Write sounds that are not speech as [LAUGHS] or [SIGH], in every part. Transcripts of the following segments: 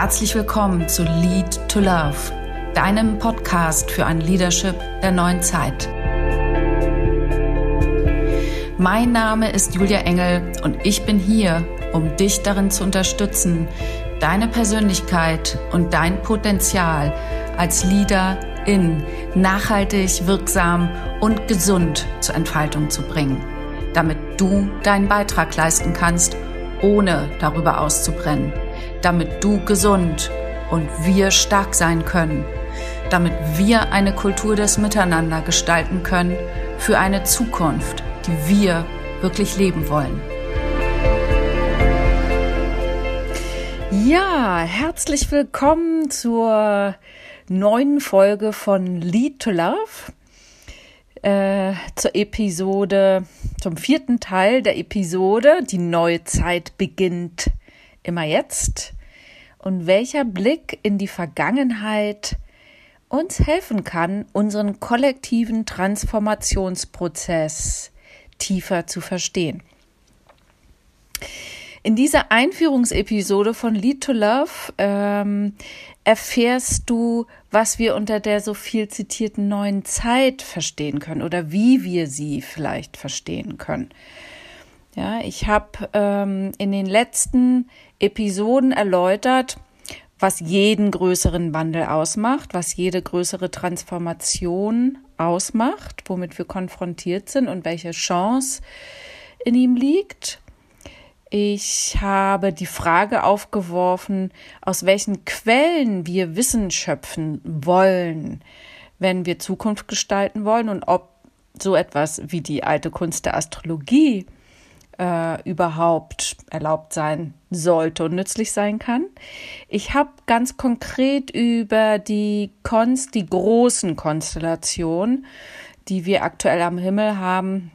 Herzlich willkommen zu Lead to Love, deinem Podcast für ein Leadership der neuen Zeit. Mein Name ist Julia Engel und ich bin hier, um dich darin zu unterstützen, deine Persönlichkeit und dein Potenzial als Leader in nachhaltig, wirksam und gesund zur Entfaltung zu bringen, damit du deinen Beitrag leisten kannst, ohne darüber auszubrennen damit du gesund und wir stark sein können, damit wir eine Kultur des Miteinander gestalten können für eine Zukunft, die wir wirklich leben wollen. Ja, herzlich willkommen zur neuen Folge von Lead to Love. Äh, zur Episode, zum vierten Teil der Episode. Die neue Zeit beginnt immer jetzt und welcher Blick in die Vergangenheit uns helfen kann, unseren kollektiven Transformationsprozess tiefer zu verstehen. In dieser Einführungsepisode von Lead to Love ähm, erfährst du, was wir unter der so viel zitierten neuen Zeit verstehen können oder wie wir sie vielleicht verstehen können. Ja, ich habe ähm, in den letzten Episoden erläutert, was jeden größeren Wandel ausmacht, was jede größere Transformation ausmacht, womit wir konfrontiert sind und welche Chance in ihm liegt. Ich habe die Frage aufgeworfen, aus welchen Quellen wir Wissen schöpfen wollen, wenn wir Zukunft gestalten wollen und ob so etwas wie die alte Kunst der Astrologie äh, überhaupt erlaubt sein sollte und nützlich sein kann. Ich habe ganz konkret über die Konst, die großen Konstellationen, die wir aktuell am Himmel haben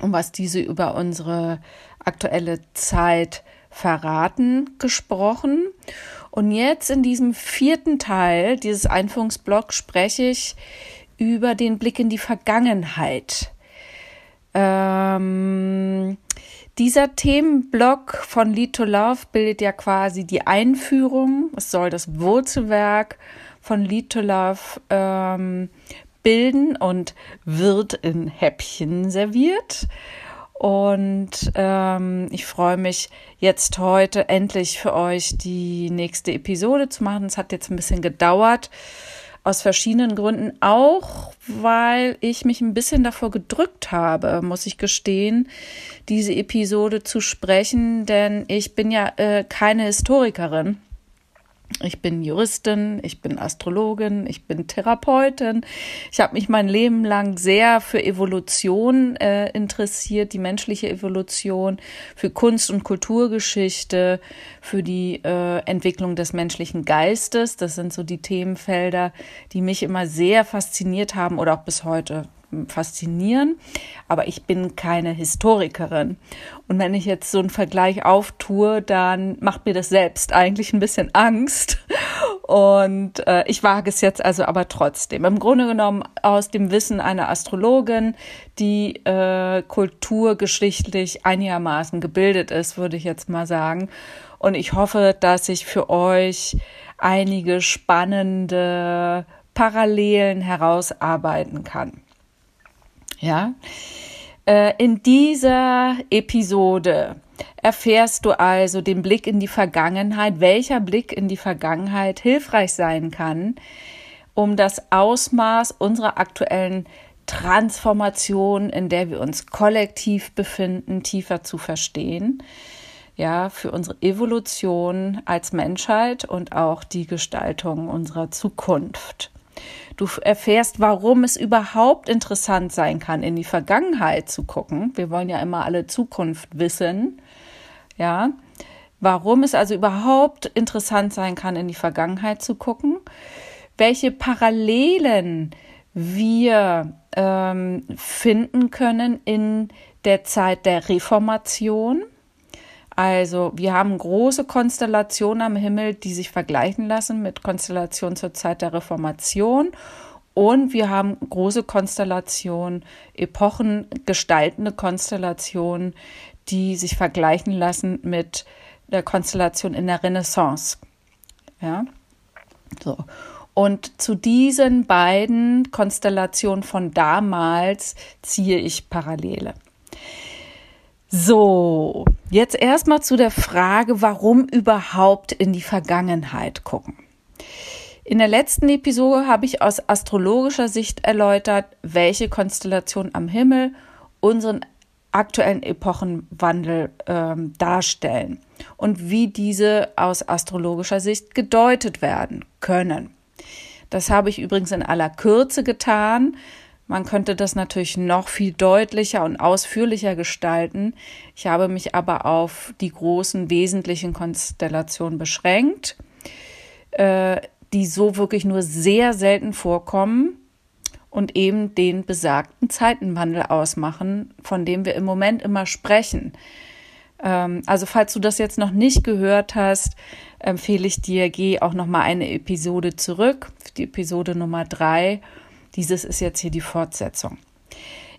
und was diese über unsere aktuelle Zeit verraten, gesprochen. Und jetzt in diesem vierten Teil dieses Einführungsblocks spreche ich über den Blick in die Vergangenheit. Ähm, dieser Themenblock von Lead to Love bildet ja quasi die Einführung. Es soll das Wurzelwerk von Lead to Love ähm, bilden und wird in Häppchen serviert. Und ähm, ich freue mich jetzt heute endlich für euch die nächste Episode zu machen. Es hat jetzt ein bisschen gedauert aus verschiedenen Gründen, auch weil ich mich ein bisschen davor gedrückt habe, muss ich gestehen, diese Episode zu sprechen, denn ich bin ja äh, keine Historikerin. Ich bin Juristin, ich bin Astrologin, ich bin Therapeutin. Ich habe mich mein Leben lang sehr für Evolution äh, interessiert, die menschliche Evolution, für Kunst- und Kulturgeschichte, für die äh, Entwicklung des menschlichen Geistes. Das sind so die Themenfelder, die mich immer sehr fasziniert haben oder auch bis heute faszinieren, aber ich bin keine Historikerin. Und wenn ich jetzt so einen Vergleich auftue, dann macht mir das selbst eigentlich ein bisschen Angst. Und äh, ich wage es jetzt also aber trotzdem. Im Grunde genommen aus dem Wissen einer Astrologin, die äh, kulturgeschichtlich einigermaßen gebildet ist, würde ich jetzt mal sagen. Und ich hoffe, dass ich für euch einige spannende Parallelen herausarbeiten kann. Ja, in dieser Episode erfährst du also den Blick in die Vergangenheit, welcher Blick in die Vergangenheit hilfreich sein kann, um das Ausmaß unserer aktuellen Transformation, in der wir uns kollektiv befinden, tiefer zu verstehen. Ja, für unsere Evolution als Menschheit und auch die Gestaltung unserer Zukunft. Du erfährst, warum es überhaupt interessant sein kann, in die Vergangenheit zu gucken. Wir wollen ja immer alle Zukunft wissen. Ja. Warum es also überhaupt interessant sein kann, in die Vergangenheit zu gucken. Welche Parallelen wir ähm, finden können in der Zeit der Reformation also wir haben große Konstellationen am Himmel, die sich vergleichen lassen mit Konstellationen zur Zeit der Reformation. Und wir haben große Konstellationen, epochengestaltende Konstellationen, die sich vergleichen lassen mit der Konstellation in der Renaissance. Ja, so. Und zu diesen beiden Konstellationen von damals ziehe ich Parallele. So, jetzt erstmal zu der Frage, warum überhaupt in die Vergangenheit gucken. In der letzten Episode habe ich aus astrologischer Sicht erläutert, welche Konstellationen am Himmel unseren aktuellen Epochenwandel ähm, darstellen und wie diese aus astrologischer Sicht gedeutet werden können. Das habe ich übrigens in aller Kürze getan. Man könnte das natürlich noch viel deutlicher und ausführlicher gestalten. Ich habe mich aber auf die großen wesentlichen Konstellationen beschränkt, äh, die so wirklich nur sehr selten vorkommen und eben den besagten Zeitenwandel ausmachen, von dem wir im Moment immer sprechen. Ähm, also falls du das jetzt noch nicht gehört hast, empfehle ich dir, geh auch noch mal eine Episode zurück, die Episode Nummer drei. Dieses ist jetzt hier die Fortsetzung.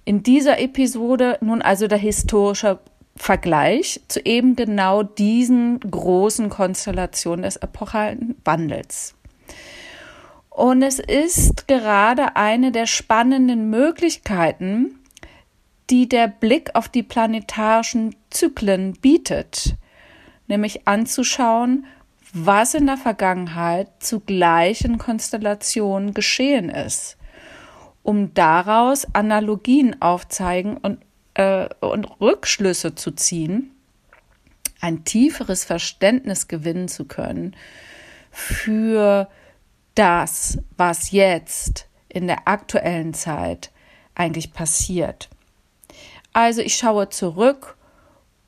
In dieser Episode nun also der historische Vergleich zu eben genau diesen großen Konstellationen des epochalen Wandels. Und es ist gerade eine der spannenden Möglichkeiten, die der Blick auf die planetarischen Zyklen bietet, nämlich anzuschauen, was in der Vergangenheit zu gleichen Konstellationen geschehen ist, um daraus Analogien aufzeigen und, äh, und Rückschlüsse zu ziehen, ein tieferes Verständnis gewinnen zu können für das, was jetzt in der aktuellen Zeit eigentlich passiert. Also ich schaue zurück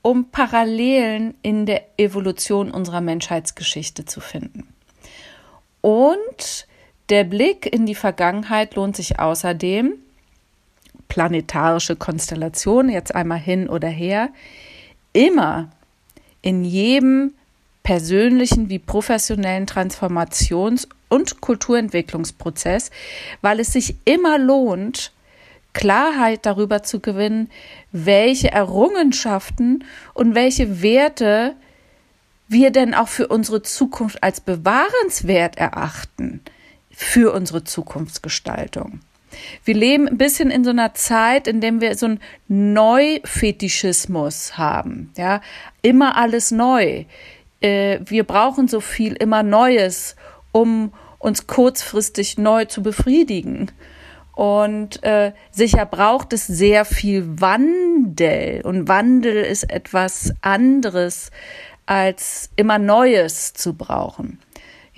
um Parallelen in der Evolution unserer Menschheitsgeschichte zu finden. Und der Blick in die Vergangenheit lohnt sich außerdem, planetarische Konstellationen, jetzt einmal hin oder her, immer in jedem persönlichen wie professionellen Transformations- und Kulturentwicklungsprozess, weil es sich immer lohnt, Klarheit darüber zu gewinnen, welche Errungenschaften und welche Werte wir denn auch für unsere Zukunft als bewahrenswert erachten, für unsere Zukunftsgestaltung. Wir leben ein bisschen in so einer Zeit, in dem wir so einen Neufetischismus haben. Ja, immer alles neu. Äh, wir brauchen so viel immer Neues, um uns kurzfristig neu zu befriedigen. Und äh, sicher braucht es sehr viel Wandel. Und Wandel ist etwas anderes, als immer Neues zu brauchen.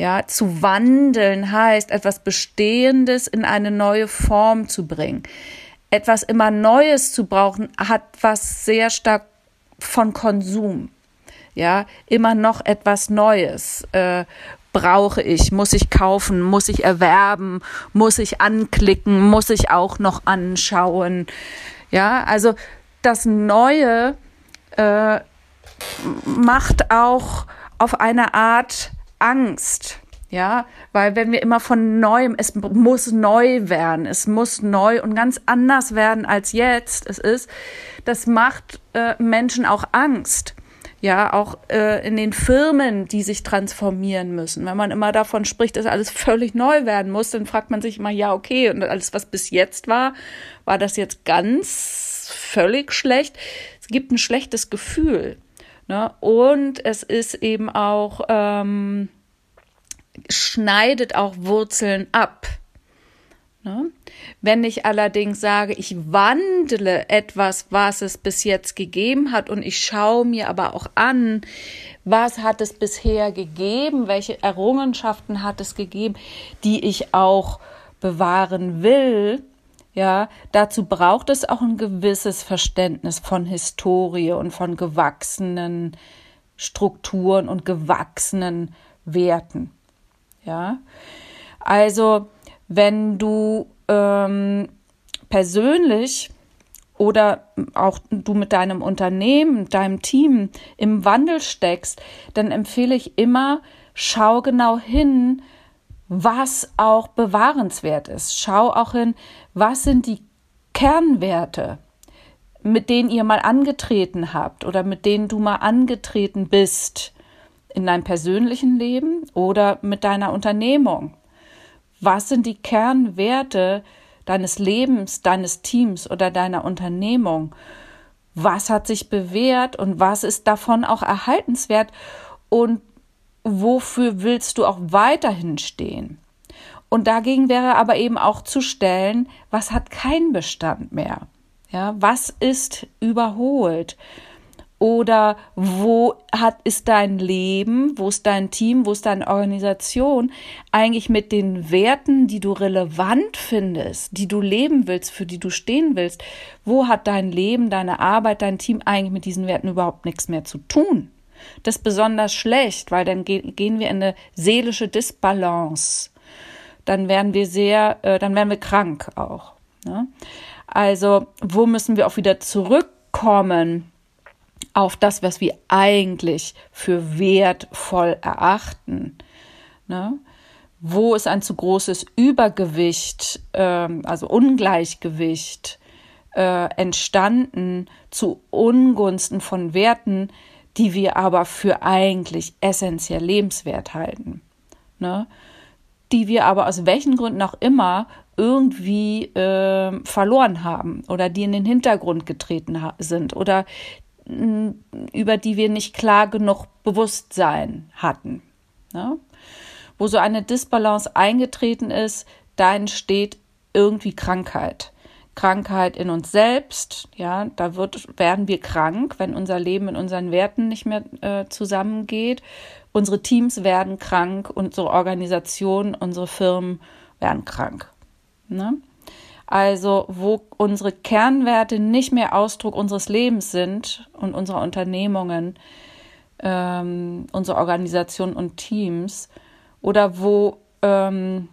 Ja, zu wandeln heißt, etwas Bestehendes in eine neue Form zu bringen. Etwas immer Neues zu brauchen, hat was sehr stark von Konsum. Ja, immer noch etwas Neues, äh, brauche ich, muss ich kaufen, muss ich erwerben, muss ich anklicken, muss ich auch noch anschauen. Ja, also das Neue äh, macht auch auf eine Art Angst. Ja, weil wenn wir immer von neuem, es muss neu werden, es muss neu und ganz anders werden als jetzt es ist, das macht äh, Menschen auch Angst ja, auch äh, in den Firmen, die sich transformieren müssen. Wenn man immer davon spricht, dass alles völlig neu werden muss, dann fragt man sich immer, ja, okay, und alles, was bis jetzt war, war das jetzt ganz völlig schlecht? Es gibt ein schlechtes Gefühl. Ne? Und es ist eben auch, ähm, schneidet auch Wurzeln ab. Ne? Wenn ich allerdings sage, ich wandle etwas, was es bis jetzt gegeben hat und ich schaue mir aber auch an, was hat es bisher gegeben, welche Errungenschaften hat es gegeben, die ich auch bewahren will, ja, dazu braucht es auch ein gewisses Verständnis von Historie und von gewachsenen Strukturen und gewachsenen Werten. Ja, also wenn du ähm, persönlich oder auch du mit deinem Unternehmen, deinem Team im Wandel steckst, dann empfehle ich immer, schau genau hin, was auch bewahrenswert ist. Schau auch hin, was sind die Kernwerte, mit denen ihr mal angetreten habt oder mit denen du mal angetreten bist in deinem persönlichen Leben oder mit deiner Unternehmung? Was sind die Kernwerte deines Lebens, deines Teams oder deiner Unternehmung? Was hat sich bewährt und was ist davon auch erhaltenswert und wofür willst du auch weiterhin stehen? Und dagegen wäre aber eben auch zu stellen, was hat keinen Bestand mehr? Ja, was ist überholt? Oder wo hat, ist dein Leben, wo ist dein Team, wo ist deine Organisation eigentlich mit den Werten, die du relevant findest, die du leben willst, für die du stehen willst? Wo hat dein Leben, deine Arbeit, dein Team eigentlich mit diesen Werten überhaupt nichts mehr zu tun? Das ist besonders schlecht, weil dann gehen wir in eine seelische Disbalance. Dann werden wir sehr, äh, dann werden wir krank auch. Ne? Also, wo müssen wir auch wieder zurückkommen? auf das, was wir eigentlich für wertvoll erachten. Ne? Wo ist ein zu großes Übergewicht, ähm, also Ungleichgewicht äh, entstanden zu Ungunsten von Werten, die wir aber für eigentlich essentiell lebenswert halten. Ne? Die wir aber aus welchen Gründen auch immer irgendwie äh, verloren haben oder die in den Hintergrund getreten sind oder über die wir nicht klar genug Bewusstsein hatten. Ne? Wo so eine Disbalance eingetreten ist, da entsteht irgendwie Krankheit. Krankheit in uns selbst, ja, da wird, werden wir krank, wenn unser Leben in unseren Werten nicht mehr äh, zusammengeht. Unsere Teams werden krank, unsere Organisationen, unsere Firmen werden krank. Ne? Also wo unsere Kernwerte nicht mehr Ausdruck unseres Lebens sind und unserer Unternehmungen, ähm, unserer Organisation und Teams oder wo ähm,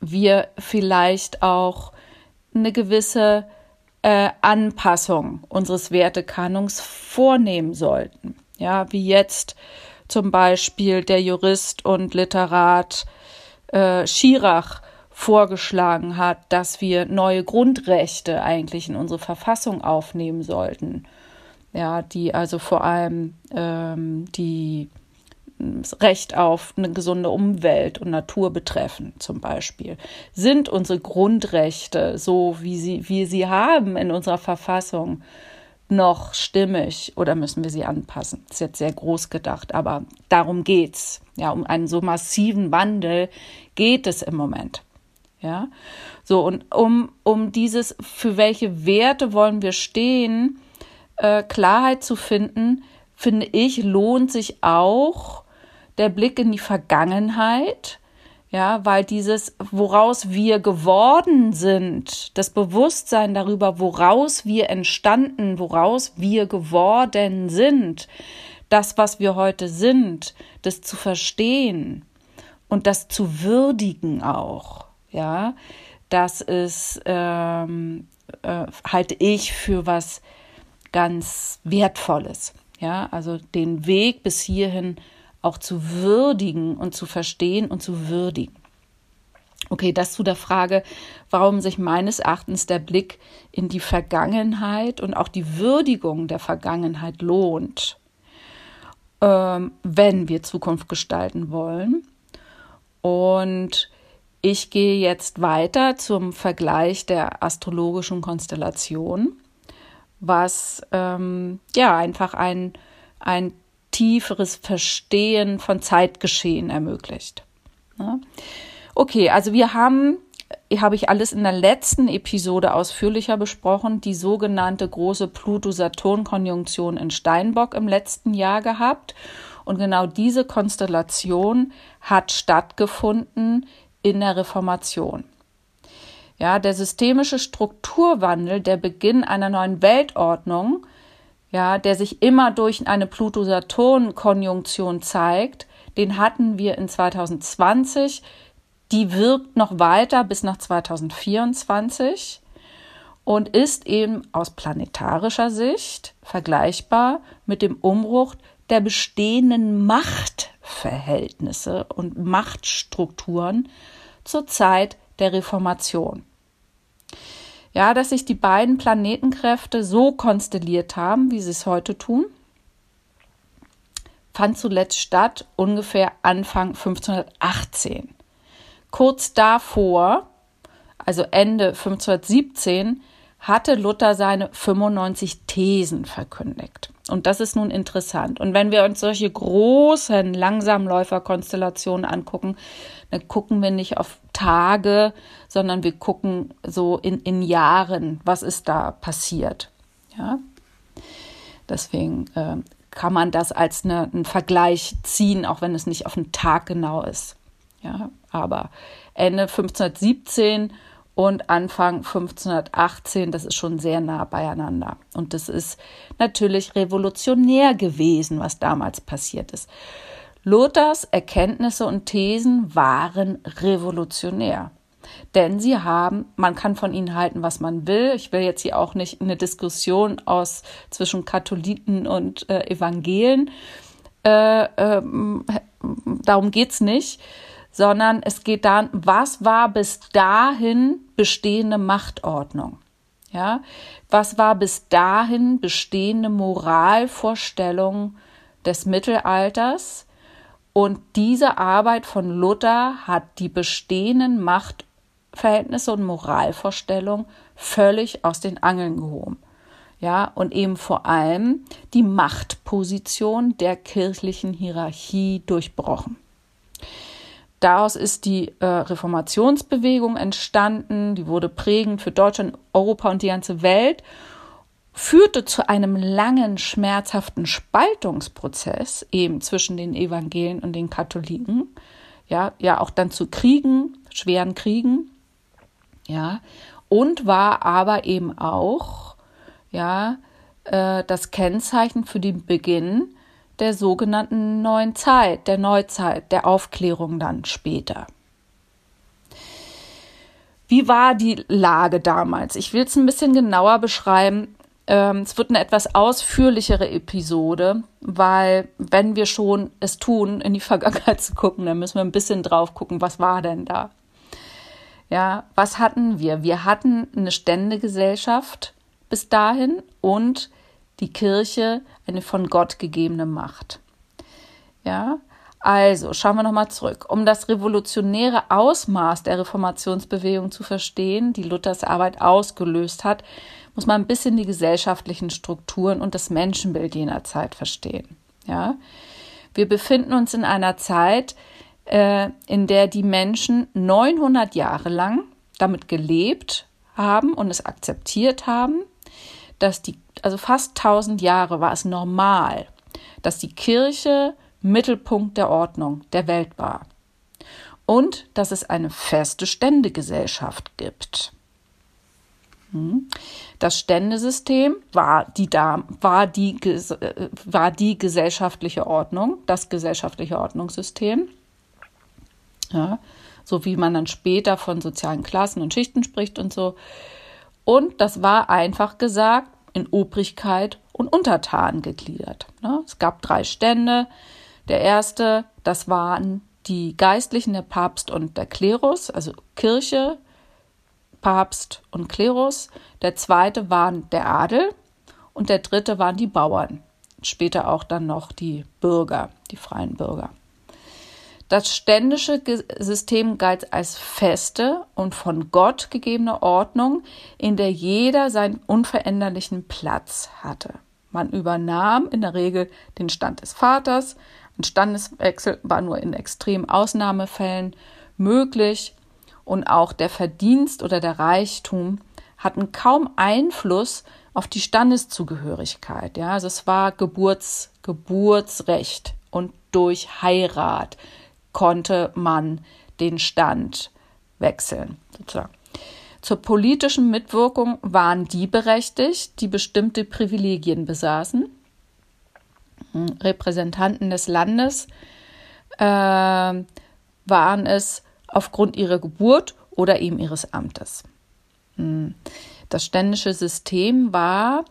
wir vielleicht auch eine gewisse äh, Anpassung unseres Wertekanons vornehmen sollten. Ja, wie jetzt zum Beispiel der Jurist und Literat äh, Schirach vorgeschlagen hat, dass wir neue Grundrechte eigentlich in unsere Verfassung aufnehmen sollten. Ja, die also vor allem ähm, die das Recht auf eine gesunde Umwelt und Natur betreffen, zum Beispiel. Sind unsere Grundrechte, so wie sie, wir sie haben in unserer Verfassung, noch stimmig oder müssen wir sie anpassen? Das ist jetzt sehr groß gedacht, aber darum geht's. Ja, um einen so massiven Wandel geht es im Moment. Ja, so und um, um dieses, für welche Werte wollen wir stehen, äh, Klarheit zu finden, finde ich, lohnt sich auch der Blick in die Vergangenheit, ja, weil dieses, woraus wir geworden sind, das Bewusstsein darüber, woraus wir entstanden, woraus wir geworden sind, das, was wir heute sind, das zu verstehen und das zu würdigen auch ja, das ist, ähm, äh, halte ich für was ganz Wertvolles, ja, also den Weg bis hierhin auch zu würdigen und zu verstehen und zu würdigen. Okay, das zu der Frage, warum sich meines Erachtens der Blick in die Vergangenheit und auch die Würdigung der Vergangenheit lohnt, ähm, wenn wir Zukunft gestalten wollen. Und ich gehe jetzt weiter zum Vergleich der astrologischen Konstellation, was ähm, ja einfach ein, ein tieferes Verstehen von Zeitgeschehen ermöglicht. Ja. Okay, also wir haben, habe ich alles in der letzten Episode ausführlicher besprochen, die sogenannte große Pluto-Saturn-Konjunktion in Steinbock im letzten Jahr gehabt. Und genau diese Konstellation hat stattgefunden in der Reformation. Ja, der systemische Strukturwandel, der Beginn einer neuen Weltordnung, ja, der sich immer durch eine Pluto-Saturn-Konjunktion zeigt, den hatten wir in 2020. Die wirkt noch weiter bis nach 2024 und ist eben aus planetarischer Sicht vergleichbar mit dem Umbruch der bestehenden Machtverhältnisse und Machtstrukturen zur Zeit der Reformation. Ja, dass sich die beiden Planetenkräfte so konstelliert haben, wie sie es heute tun, fand zuletzt statt ungefähr Anfang 1518. Kurz davor, also Ende 1517, hatte Luther seine 95 Thesen verkündigt. Und das ist nun interessant. Und wenn wir uns solche großen Langsamläuferkonstellationen angucken, dann gucken wir nicht auf Tage, sondern wir gucken so in, in Jahren, was ist da passiert. Ja? Deswegen äh, kann man das als eine, einen Vergleich ziehen, auch wenn es nicht auf einen Tag genau ist. Ja? Aber Ende 1517 und Anfang 1518, das ist schon sehr nah beieinander. Und das ist natürlich revolutionär gewesen, was damals passiert ist. Luthers Erkenntnisse und Thesen waren revolutionär. Denn sie haben, man kann von ihnen halten, was man will. Ich will jetzt hier auch nicht eine Diskussion aus zwischen Katholiken und äh, Evangelen. Äh, äh, darum geht's nicht sondern es geht dann, was war bis dahin bestehende Machtordnung? Ja, was war bis dahin bestehende Moralvorstellung des Mittelalters? Und diese Arbeit von Luther hat die bestehenden Machtverhältnisse und Moralvorstellungen völlig aus den Angeln gehoben. Ja, und eben vor allem die Machtposition der kirchlichen Hierarchie durchbrochen. Daraus ist die äh, Reformationsbewegung entstanden, die wurde prägend für Deutschland, Europa und die ganze Welt, führte zu einem langen, schmerzhaften Spaltungsprozess eben zwischen den Evangelien und den Katholiken, ja, ja auch dann zu Kriegen, schweren Kriegen, ja, und war aber eben auch, ja, äh, das Kennzeichen für den Beginn der sogenannten neuen Zeit, der Neuzeit, der Aufklärung dann später. Wie war die Lage damals? Ich will es ein bisschen genauer beschreiben. Ähm, es wird eine etwas ausführlichere Episode, weil wenn wir schon es tun, in die [LAUGHS] Vergangenheit zu gucken, dann müssen wir ein bisschen drauf gucken, was war denn da? Ja, was hatten wir? Wir hatten eine Ständegesellschaft bis dahin und die Kirche eine von Gott gegebene Macht. Ja, also schauen wir nochmal zurück. Um das revolutionäre Ausmaß der Reformationsbewegung zu verstehen, die Luthers Arbeit ausgelöst hat, muss man ein bisschen die gesellschaftlichen Strukturen und das Menschenbild jener Zeit verstehen. Ja, wir befinden uns in einer Zeit, äh, in der die Menschen 900 Jahre lang damit gelebt haben und es akzeptiert haben, dass die, also fast 1000 Jahre war es normal, dass die Kirche Mittelpunkt der Ordnung der Welt war und dass es eine feste Ständegesellschaft gibt. Hm? Das Ständesystem war die, war, die, war die gesellschaftliche Ordnung, das gesellschaftliche Ordnungssystem. Ja, so wie man dann später von sozialen Klassen und Schichten spricht und so. Und das war einfach gesagt in Obrigkeit und Untertanen gegliedert. Ne? Es gab drei Stände. Der erste, das waren die Geistlichen, der Papst und der Klerus, also Kirche, Papst und Klerus. Der zweite waren der Adel und der dritte waren die Bauern. Später auch dann noch die Bürger, die freien Bürger. Das ständische System galt als feste und von Gott gegebene Ordnung, in der jeder seinen unveränderlichen Platz hatte. Man übernahm in der Regel den Stand des Vaters. Ein Standeswechsel war nur in extremen Ausnahmefällen möglich und auch der Verdienst oder der Reichtum hatten kaum Einfluss auf die Standeszugehörigkeit. Ja, also es war Geburts, Geburtsrecht und durch Heirat konnte man den Stand wechseln. Sozusagen. Zur politischen Mitwirkung waren die berechtigt, die bestimmte Privilegien besaßen. Hm, Repräsentanten des Landes äh, waren es aufgrund ihrer Geburt oder eben ihres Amtes. Hm. Das ständische System war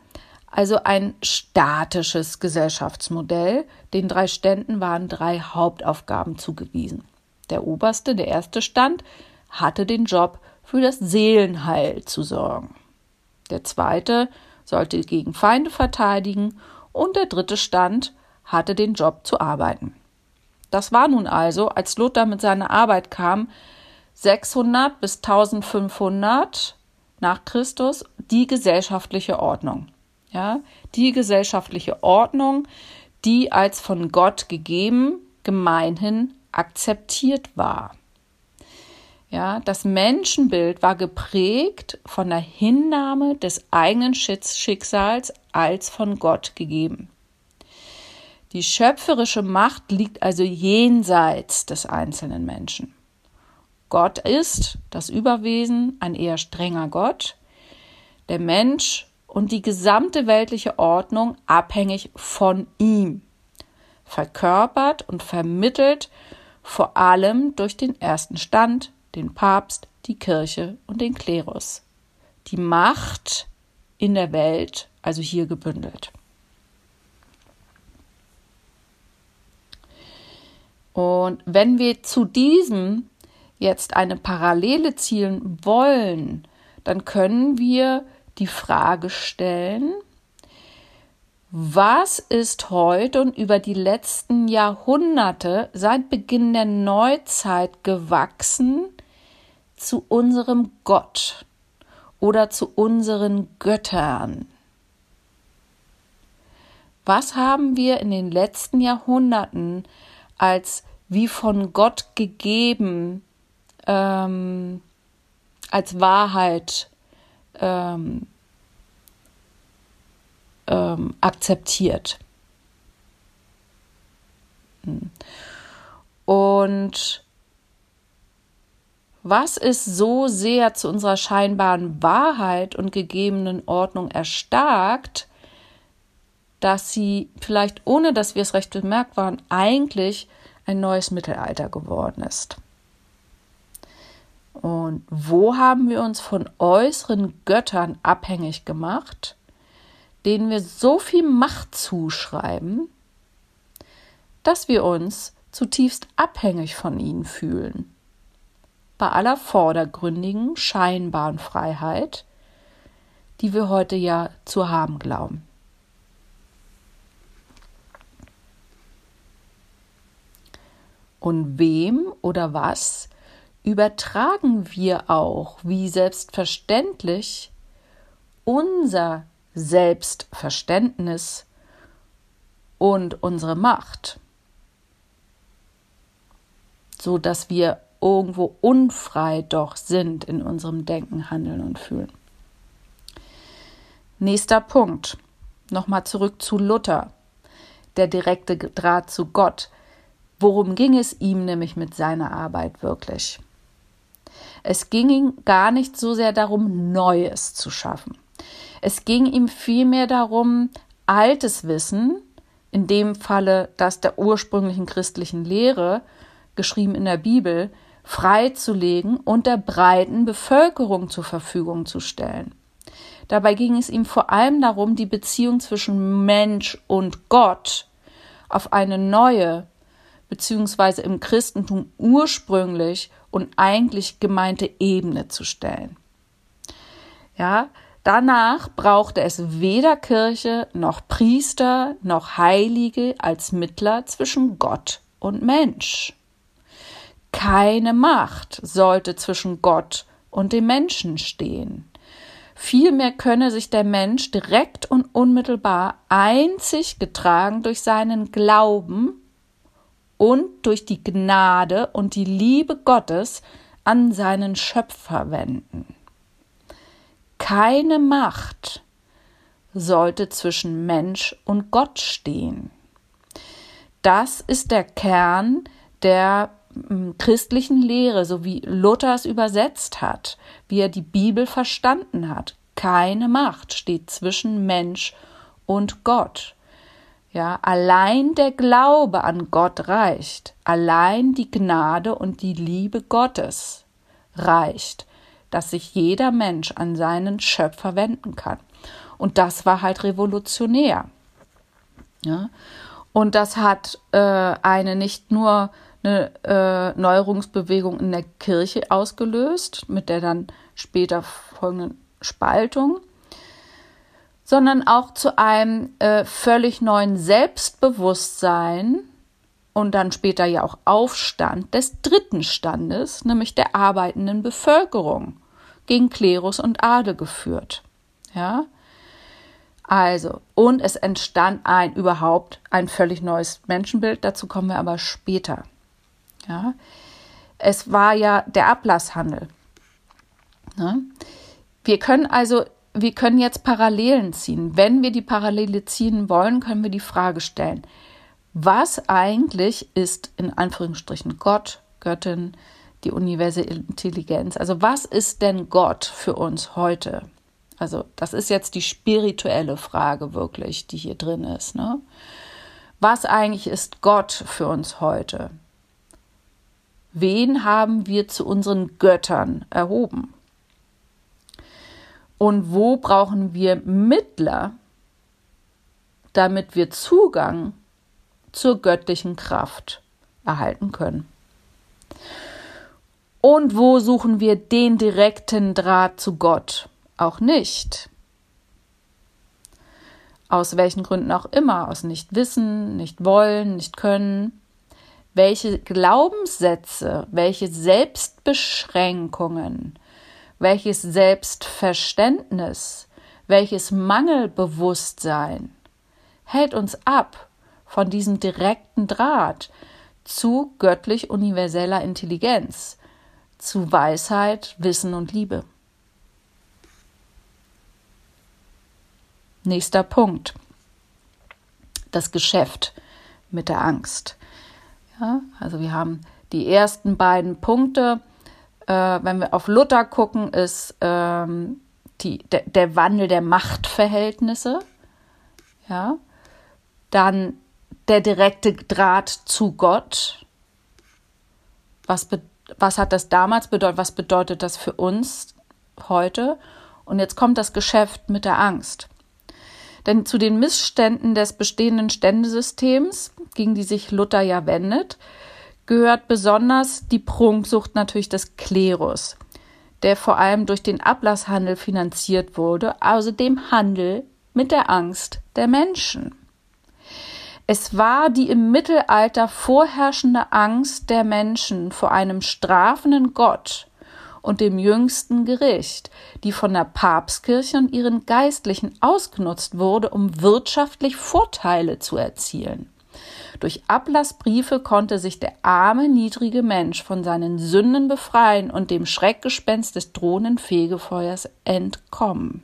also ein statisches Gesellschaftsmodell. Den drei Ständen waren drei Hauptaufgaben zugewiesen. Der oberste, der erste Stand, hatte den Job, für das Seelenheil zu sorgen. Der zweite sollte gegen Feinde verteidigen und der dritte Stand hatte den Job zu arbeiten. Das war nun also, als Luther mit seiner Arbeit kam, 600 bis 1500 nach Christus die gesellschaftliche Ordnung. Ja, die gesellschaftliche Ordnung, die als von Gott gegeben, gemeinhin akzeptiert war. Ja, das Menschenbild war geprägt von der Hinnahme des eigenen Schicksals als von Gott gegeben. Die schöpferische Macht liegt also jenseits des einzelnen Menschen. Gott ist, das Überwesen, ein eher strenger Gott, der Mensch und die gesamte weltliche Ordnung abhängig von ihm, verkörpert und vermittelt vor allem durch den ersten Stand, den Papst, die Kirche und den Klerus. Die Macht in der Welt, also hier gebündelt. Und wenn wir zu diesem jetzt eine Parallele zielen wollen, dann können wir die Frage stellen, was ist heute und über die letzten Jahrhunderte seit Beginn der Neuzeit gewachsen zu unserem Gott oder zu unseren Göttern? Was haben wir in den letzten Jahrhunderten als wie von Gott gegeben, ähm, als Wahrheit ähm, ähm, akzeptiert. Hm. Und was ist so sehr zu unserer scheinbaren Wahrheit und gegebenen Ordnung erstarkt, dass sie vielleicht ohne dass wir es recht bemerkt waren, eigentlich ein neues Mittelalter geworden ist. Und wo haben wir uns von äußeren Göttern abhängig gemacht, denen wir so viel Macht zuschreiben, dass wir uns zutiefst abhängig von ihnen fühlen? Bei aller vordergründigen, scheinbaren Freiheit, die wir heute ja zu haben glauben. Und wem oder was übertragen wir auch wie selbstverständlich unser Selbstverständnis und unsere Macht, so dass wir irgendwo unfrei doch sind in unserem Denken, Handeln und Fühlen. Nächster Punkt. Nochmal zurück zu Luther, der direkte Draht zu Gott. Worum ging es ihm nämlich mit seiner Arbeit wirklich? Es ging ihm gar nicht so sehr darum, Neues zu schaffen. Es ging ihm vielmehr darum, altes Wissen, in dem Falle das der ursprünglichen christlichen Lehre, geschrieben in der Bibel, freizulegen und der breiten Bevölkerung zur Verfügung zu stellen. Dabei ging es ihm vor allem darum, die Beziehung zwischen Mensch und Gott auf eine neue, beziehungsweise im Christentum ursprünglich und eigentlich gemeinte Ebene zu stellen. Ja, danach brauchte es weder Kirche noch Priester noch Heilige als Mittler zwischen Gott und Mensch. Keine Macht sollte zwischen Gott und dem Menschen stehen. Vielmehr könne sich der Mensch direkt und unmittelbar einzig getragen durch seinen Glauben und durch die Gnade und die Liebe Gottes an seinen Schöpfer wenden. Keine Macht sollte zwischen Mensch und Gott stehen. Das ist der Kern der hm, christlichen Lehre, so wie Luther es übersetzt hat, wie er die Bibel verstanden hat. Keine Macht steht zwischen Mensch und Gott. Ja, allein der Glaube an Gott reicht. Allein die Gnade und die Liebe Gottes reicht, dass sich jeder Mensch an seinen Schöpfer wenden kann. Und das war halt revolutionär. Ja, und das hat äh, eine nicht nur eine äh, Neuerungsbewegung in der Kirche ausgelöst, mit der dann später folgenden Spaltung, sondern auch zu einem äh, völlig neuen Selbstbewusstsein und dann später ja auch Aufstand des dritten Standes, nämlich der arbeitenden Bevölkerung, gegen Klerus und Adel geführt. Ja, also, und es entstand ein überhaupt ein völlig neues Menschenbild, dazu kommen wir aber später. Ja, es war ja der Ablasshandel. Ne? Wir können also, wir können jetzt Parallelen ziehen. Wenn wir die Parallele ziehen wollen, können wir die Frage stellen, was eigentlich ist in Anführungsstrichen Gott, Göttin, die universelle Intelligenz? Also was ist denn Gott für uns heute? Also das ist jetzt die spirituelle Frage wirklich, die hier drin ist. Ne? Was eigentlich ist Gott für uns heute? Wen haben wir zu unseren Göttern erhoben? Und wo brauchen wir Mittler, damit wir Zugang zur göttlichen Kraft erhalten können? Und wo suchen wir den direkten Draht zu Gott? Auch nicht. Aus welchen Gründen auch immer, aus nicht wissen, nicht wollen, nicht können. Welche Glaubenssätze, welche Selbstbeschränkungen, welches Selbstverständnis, welches Mangelbewusstsein hält uns ab von diesem direkten Draht zu göttlich universeller Intelligenz, zu Weisheit, Wissen und Liebe. Nächster Punkt. Das Geschäft mit der Angst. Ja, also wir haben die ersten beiden Punkte. Äh, wenn wir auf Luther gucken, ist ähm, die, de, der Wandel der Machtverhältnisse. Ja, dann der direkte Draht zu Gott. Was, was hat das damals bedeutet? Was bedeutet das für uns heute? Und jetzt kommt das Geschäft mit der Angst. Denn zu den Missständen des bestehenden Ständesystems, gegen die sich Luther ja wendet, gehört besonders die Prunksucht natürlich des Klerus, der vor allem durch den Ablasshandel finanziert wurde, also dem Handel mit der Angst der Menschen. Es war die im Mittelalter vorherrschende Angst der Menschen vor einem strafenden Gott, und dem jüngsten Gericht, die von der Papstkirche und ihren Geistlichen ausgenutzt wurde, um wirtschaftlich Vorteile zu erzielen. Durch Ablassbriefe konnte sich der arme, niedrige Mensch von seinen Sünden befreien und dem Schreckgespenst des drohenden Fegefeuers entkommen.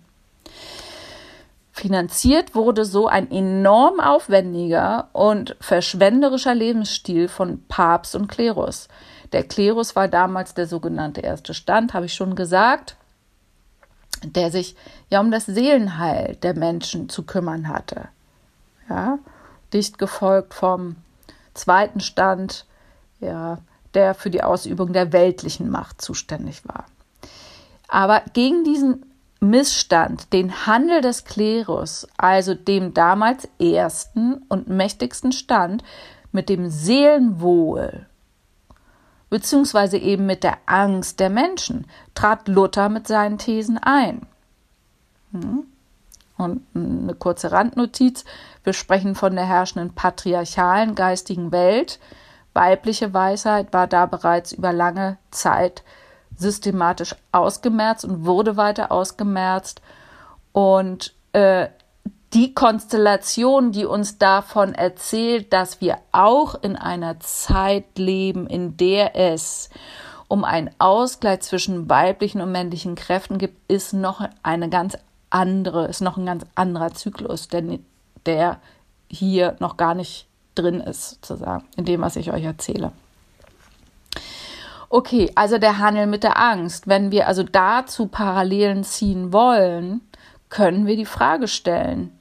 Finanziert wurde so ein enorm aufwendiger und verschwenderischer Lebensstil von Papst und Klerus. Der Klerus war damals der sogenannte erste Stand, habe ich schon gesagt, der sich ja um das Seelenheil der Menschen zu kümmern hatte. Ja, dicht gefolgt vom zweiten Stand, ja, der für die Ausübung der weltlichen Macht zuständig war. Aber gegen diesen Missstand, den Handel des Klerus, also dem damals ersten und mächtigsten Stand, mit dem Seelenwohl beziehungsweise eben mit der Angst der Menschen, trat Luther mit seinen Thesen ein. Hm? Und eine kurze Randnotiz, wir sprechen von der herrschenden patriarchalen geistigen Welt. Weibliche Weisheit war da bereits über lange Zeit systematisch ausgemerzt und wurde weiter ausgemerzt. Und äh, die Konstellation, die uns davon erzählt, dass wir auch in einer Zeit leben, in der es um einen Ausgleich zwischen weiblichen und männlichen Kräften gibt, ist noch eine ganz andere, ist noch ein ganz anderer Zyklus, denn der hier noch gar nicht drin ist, sozusagen, in dem, was ich euch erzähle. Okay, also der Handel mit der Angst. Wenn wir also dazu Parallelen ziehen wollen, können wir die Frage stellen,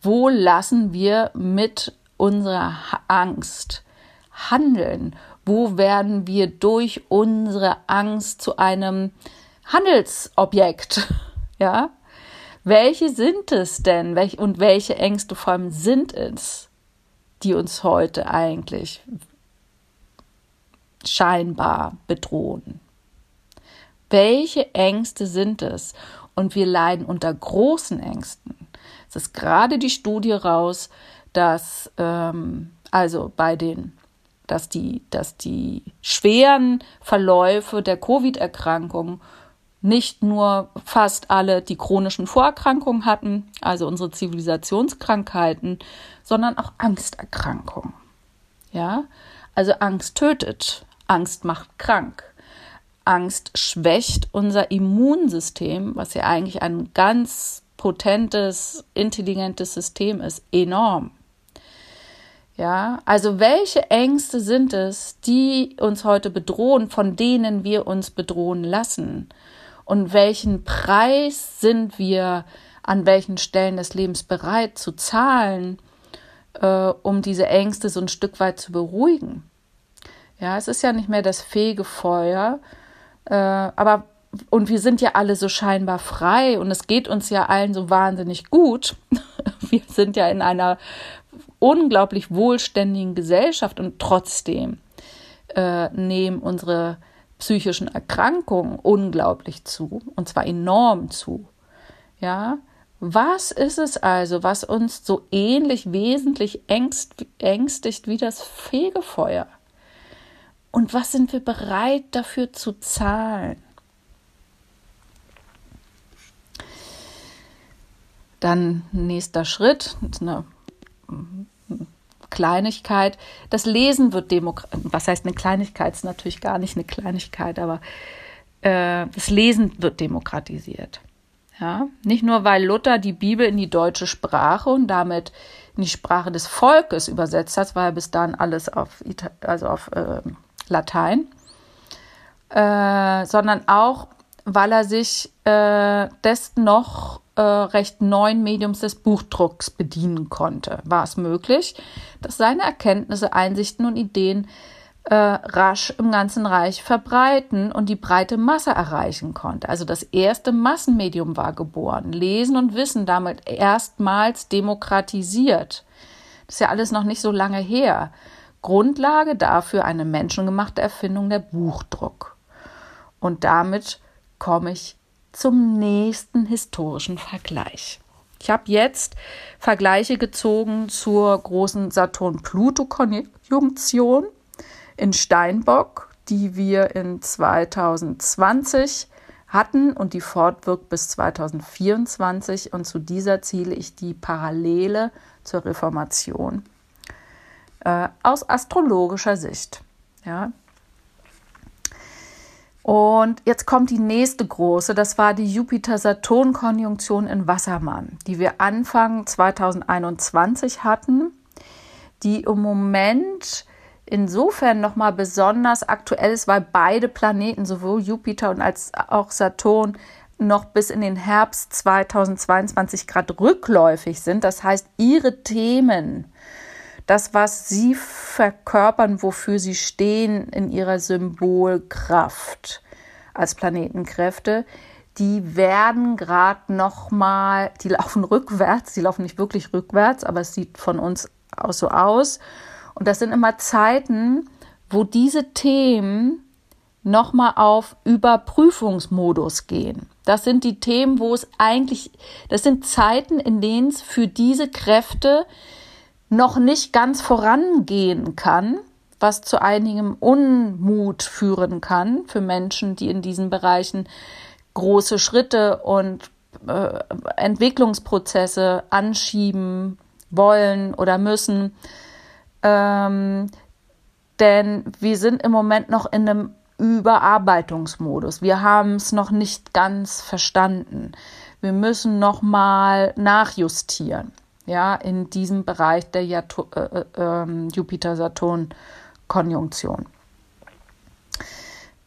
wo lassen wir mit unserer Angst handeln? Wo werden wir durch unsere Angst zu einem Handelsobjekt? [LAUGHS] Ja? Welche sind es denn? und welche Ängste vor allem sind es, die uns heute eigentlich scheinbar bedrohen? Welche Ängste sind es? Und wir leiden unter großen Ängsten Es ist gerade die Studie raus, dass ähm, also bei den dass die, dass die schweren Verläufe der Covid-Erkrankung nicht nur fast alle die chronischen Vorerkrankungen hatten, also unsere Zivilisationskrankheiten, sondern auch Angsterkrankungen. Ja, also Angst tötet, Angst macht krank. Angst schwächt unser Immunsystem, was ja eigentlich ein ganz potentes, intelligentes System ist, enorm. Ja, also welche Ängste sind es, die uns heute bedrohen, von denen wir uns bedrohen lassen? Und welchen Preis sind wir an welchen Stellen des Lebens bereit zu zahlen, äh, um diese Ängste so ein Stück weit zu beruhigen? Ja, es ist ja nicht mehr das Fegefeuer, äh, aber und wir sind ja alle so scheinbar frei und es geht uns ja allen so wahnsinnig gut. [LAUGHS] Wir sind ja in einer unglaublich wohlständigen Gesellschaft und trotzdem äh, nehmen unsere psychischen Erkrankungen unglaublich zu und zwar enorm zu. Ja, was ist es also, was uns so ähnlich wesentlich ängst, ängstigt wie das Fegefeuer? Und was sind wir bereit dafür zu zahlen? Dann nächster Schritt, eine Kleinigkeit. Das Lesen wird demokratisiert. Was heißt eine Kleinigkeit? Ist natürlich gar nicht eine Kleinigkeit, aber äh, das Lesen wird demokratisiert. Ja, nicht nur, weil Luther die Bibel in die deutsche Sprache und damit in die Sprache des Volkes übersetzt hat, ja bis dahin alles auf, also auf äh, Latein, äh, sondern auch, weil er sich äh, des noch äh, recht neuen Mediums des Buchdrucks bedienen konnte. War es möglich, dass seine Erkenntnisse, Einsichten und Ideen äh, rasch im ganzen Reich verbreiten und die breite Masse erreichen konnte. Also das erste Massenmedium war geboren, Lesen und Wissen damit erstmals demokratisiert. Das ist ja alles noch nicht so lange her. Grundlage dafür eine menschengemachte Erfindung der Buchdruck. Und damit komme ich zum nächsten historischen Vergleich. Ich habe jetzt Vergleiche gezogen zur großen Saturn-Pluto-Konjunktion in Steinbock, die wir in 2020 hatten und die fortwirkt bis 2024. Und zu dieser ziele ich die Parallele zur Reformation äh, aus astrologischer Sicht. Ja. Und jetzt kommt die nächste große, das war die Jupiter-Saturn-Konjunktion in Wassermann, die wir Anfang 2021 hatten, die im Moment insofern nochmal besonders aktuell ist, weil beide Planeten, sowohl Jupiter und als auch Saturn, noch bis in den Herbst 2022 gerade rückläufig sind. Das heißt, ihre Themen das, was sie verkörpern, wofür sie stehen in ihrer Symbolkraft als Planetenkräfte, die werden gerade noch mal, die laufen [LAUGHS] rückwärts, die laufen nicht wirklich rückwärts, aber es sieht von uns aus so aus. Und das sind immer Zeiten, wo diese Themen noch mal auf Überprüfungsmodus gehen. Das sind die Themen, wo es eigentlich, das sind Zeiten, in denen es für diese Kräfte noch nicht ganz vorangehen kann, was zu einigem Unmut führen kann für Menschen, die in diesen Bereichen große Schritte und äh, Entwicklungsprozesse anschieben wollen oder müssen. Ähm, denn wir sind im Moment noch in einem Überarbeitungsmodus. Wir haben es noch nicht ganz verstanden. Wir müssen noch mal nachjustieren ja, in diesem Bereich der äh, äh, ähm, Jupiter-Saturn-Konjunktion.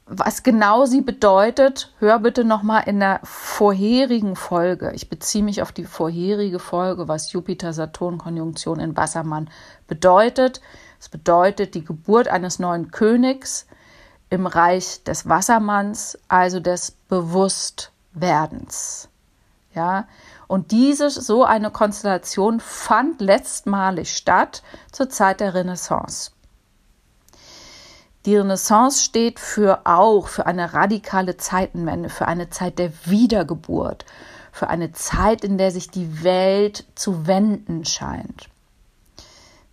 Was genau sie bedeutet, hör bitte nochmal in der vorherigen Folge. Ich beziehe mich auf die vorherige Folge, was Jupiter-Saturn-Konjunktion in Wassermann bedeutet. Es bedeutet die Geburt eines neuen Königs im Reich des Wassermanns, also des Bewusstwerdens. Ja, und diese, so eine Konstellation fand letztmalig statt zur Zeit der Renaissance. Die Renaissance steht für auch für eine radikale Zeitenwende, für eine Zeit der Wiedergeburt, für eine Zeit, in der sich die Welt zu wenden scheint.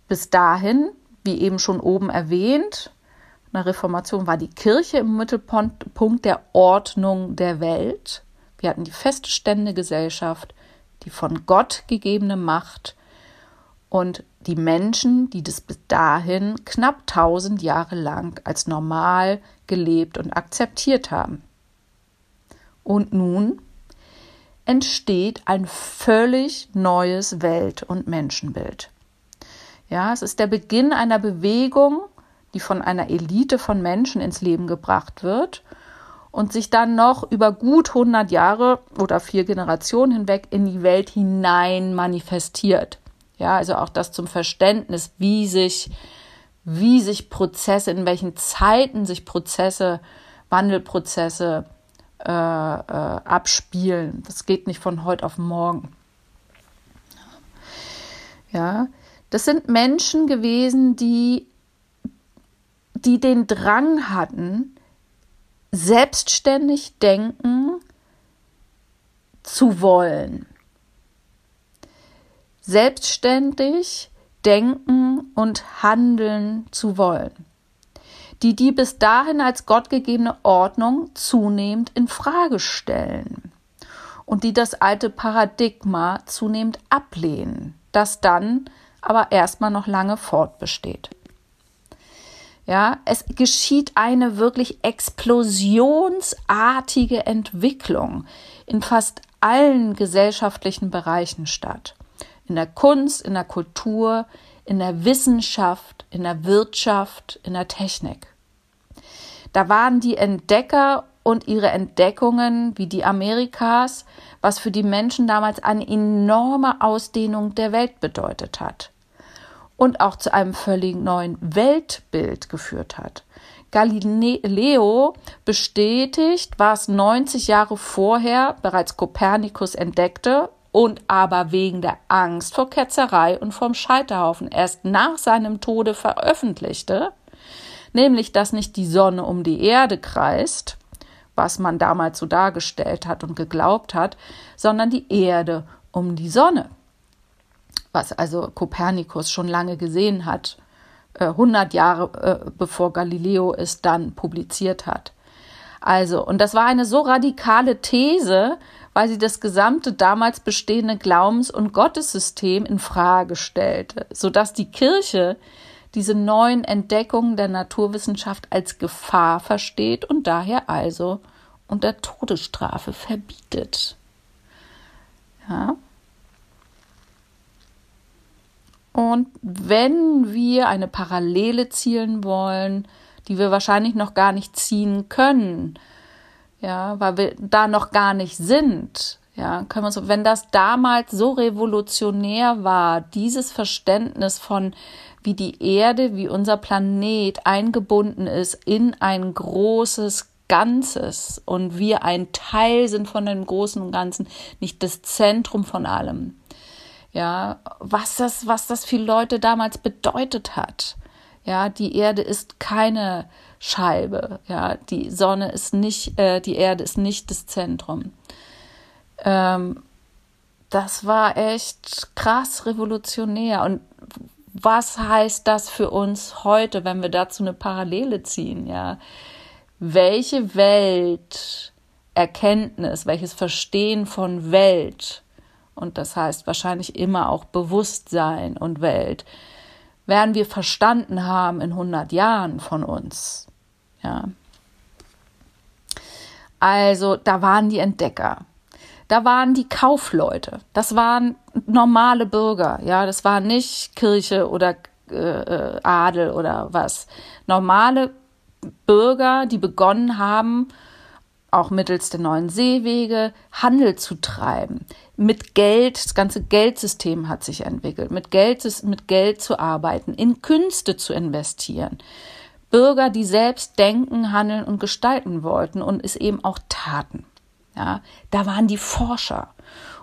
Bis dahin, wie eben schon oben erwähnt, in der Reformation war die Kirche im Mittelpunkt der Ordnung der Welt. Wir hatten die feste Ständegesellschaft, die von Gott gegebene Macht und die Menschen, die das bis dahin knapp tausend Jahre lang als normal gelebt und akzeptiert haben. Und nun entsteht ein völlig neues Welt- und Menschenbild. Ja, es ist der Beginn einer Bewegung, die von einer Elite von Menschen ins Leben gebracht wird und sich dann noch über gut 100 Jahre oder vier Generationen hinweg in die Welt hinein manifestiert. Ja, also auch das zum Verständnis, wie sich, wie sich Prozesse, in welchen Zeiten sich Prozesse, Wandelprozesse äh, äh, abspielen. Das geht nicht von heute auf morgen. Ja, das sind Menschen gewesen, die, die den Drang hatten, selbstständig denken zu wollen. Selbstständig denken und handeln zu wollen die die bis dahin als gottgegebene Ordnung zunehmend in Frage stellen und die das alte Paradigma zunehmend ablehnen, das dann aber erstmal noch lange fortbesteht. Ja, es geschieht eine wirklich explosionsartige Entwicklung in fast allen gesellschaftlichen Bereichen statt. In der Kunst, in der Kultur, in der Wissenschaft, in der Wirtschaft, in der Technik. Da waren die Entdecker und ihre Entdeckungen wie die Amerikas, was für die Menschen damals eine enorme Ausdehnung der Welt bedeutet hat und auch zu einem völlig neuen Weltbild geführt hat. Galileo bestätigt, was 90 Jahre vorher bereits Kopernikus entdeckte und aber wegen der Angst vor Ketzerei und vom Scheiterhaufen erst nach seinem Tode veröffentlichte, nämlich dass nicht die Sonne um die Erde kreist, was man damals so dargestellt hat und geglaubt hat, sondern die Erde um die Sonne, was also Kopernikus schon lange gesehen hat, 100 äh, Jahre äh, bevor Galileo es dann publiziert hat. Also, und das war eine so radikale These, weil sie das gesamte damals bestehende Glaubens- und Gottessystem in Frage stellte, sodass die Kirche diese neuen Entdeckungen der Naturwissenschaft als Gefahr versteht und daher also unter Todesstrafe verbietet. Ja. Und wenn wir eine Parallele zielen wollen, die wir wahrscheinlich noch gar nicht ziehen können, ja, weil wir da noch gar nicht sind, ja, können wir so, wenn das damals so revolutionär war, dieses Verständnis von wie die Erde, wie unser Planet eingebunden ist in ein großes Ganzes und wir ein Teil sind von dem großen und Ganzen, nicht das Zentrum von allem. Ja, was das, was das für Leute damals bedeutet hat. Ja, die Erde ist keine Scheibe. Ja, die Sonne ist nicht, äh, die Erde ist nicht das Zentrum. Ähm, das war echt krass revolutionär. Und was heißt das für uns heute, wenn wir dazu eine Parallele ziehen, ja? Welche Welt, Erkenntnis, welches Verstehen von Welt, und das heißt wahrscheinlich immer auch Bewusstsein und Welt, werden wir verstanden haben in 100 Jahren von uns, ja? Also, da waren die Entdecker da waren die Kaufleute, das waren normale Bürger, ja, das war nicht Kirche oder äh, äh, Adel oder was. Normale Bürger, die begonnen haben, auch mittels der neuen Seewege Handel zu treiben. Mit Geld, das ganze Geldsystem hat sich entwickelt, mit Geld, mit Geld zu arbeiten, in Künste zu investieren. Bürger, die selbst denken, handeln und gestalten wollten und es eben auch taten. Ja, da waren die Forscher.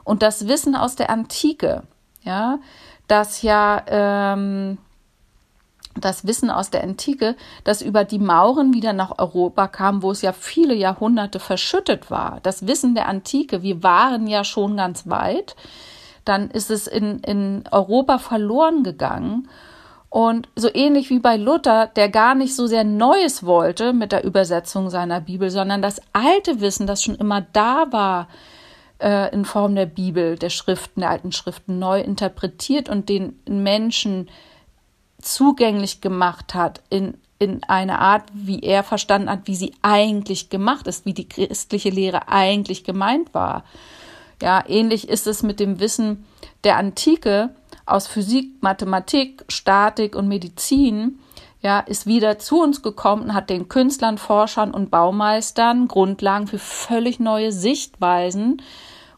Und das Wissen aus der Antike, ja, das ja ähm, das Wissen aus der Antike, das über die Mauren wieder nach Europa kam, wo es ja viele Jahrhunderte verschüttet war. Das Wissen der Antike, wir waren ja schon ganz weit, dann ist es in, in Europa verloren gegangen. Und so ähnlich wie bei Luther, der gar nicht so sehr Neues wollte mit der Übersetzung seiner Bibel, sondern das alte Wissen, das schon immer da war, äh, in Form der Bibel, der Schriften, der alten Schriften neu interpretiert und den Menschen zugänglich gemacht hat in, in eine Art, wie er verstanden hat, wie sie eigentlich gemacht ist, wie die christliche Lehre eigentlich gemeint war. Ja, ähnlich ist es mit dem Wissen der Antike aus Physik, Mathematik, Statik und Medizin, ja, ist wieder zu uns gekommen und hat den Künstlern, Forschern und Baumeistern Grundlagen für völlig neue Sichtweisen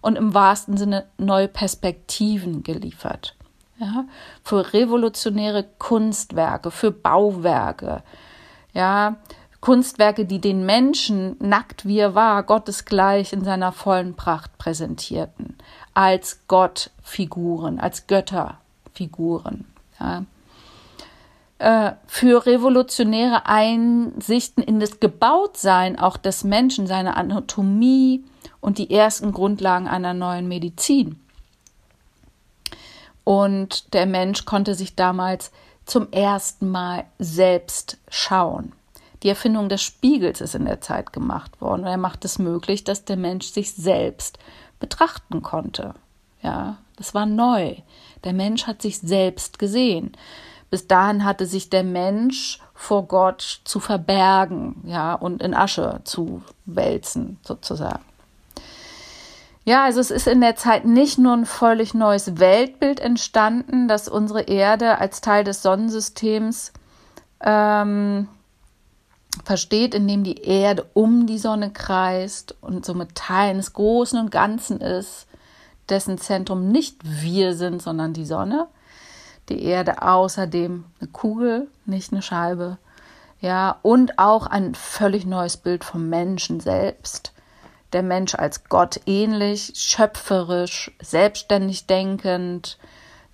und im wahrsten Sinne neue Perspektiven geliefert. Ja, für revolutionäre Kunstwerke, für Bauwerke, ja, Kunstwerke, die den Menschen nackt wie er war, gottesgleich in seiner vollen Pracht präsentierten, als Gottfiguren, als Götterfiguren. Ja. Äh, für revolutionäre Einsichten in das Gebautsein auch des Menschen, seine Anatomie und die ersten Grundlagen einer neuen Medizin. Und der Mensch konnte sich damals zum ersten Mal selbst schauen. Die Erfindung des Spiegels ist in der Zeit gemacht worden und er macht es möglich, dass der Mensch sich selbst betrachten konnte. Ja, das war neu. Der Mensch hat sich selbst gesehen. Bis dahin hatte sich der Mensch vor Gott zu verbergen, ja, und in Asche zu wälzen, sozusagen. Ja, also es ist in der Zeit nicht nur ein völlig neues Weltbild entstanden, dass unsere Erde als Teil des Sonnensystems ähm, versteht, indem die Erde um die Sonne kreist und somit Teil eines Großen und Ganzen ist, dessen Zentrum nicht wir sind, sondern die Sonne. Die Erde außerdem eine Kugel, nicht eine Scheibe. Ja, und auch ein völlig neues Bild vom Menschen selbst. Der Mensch als Gott ähnlich, schöpferisch, selbstständig denkend,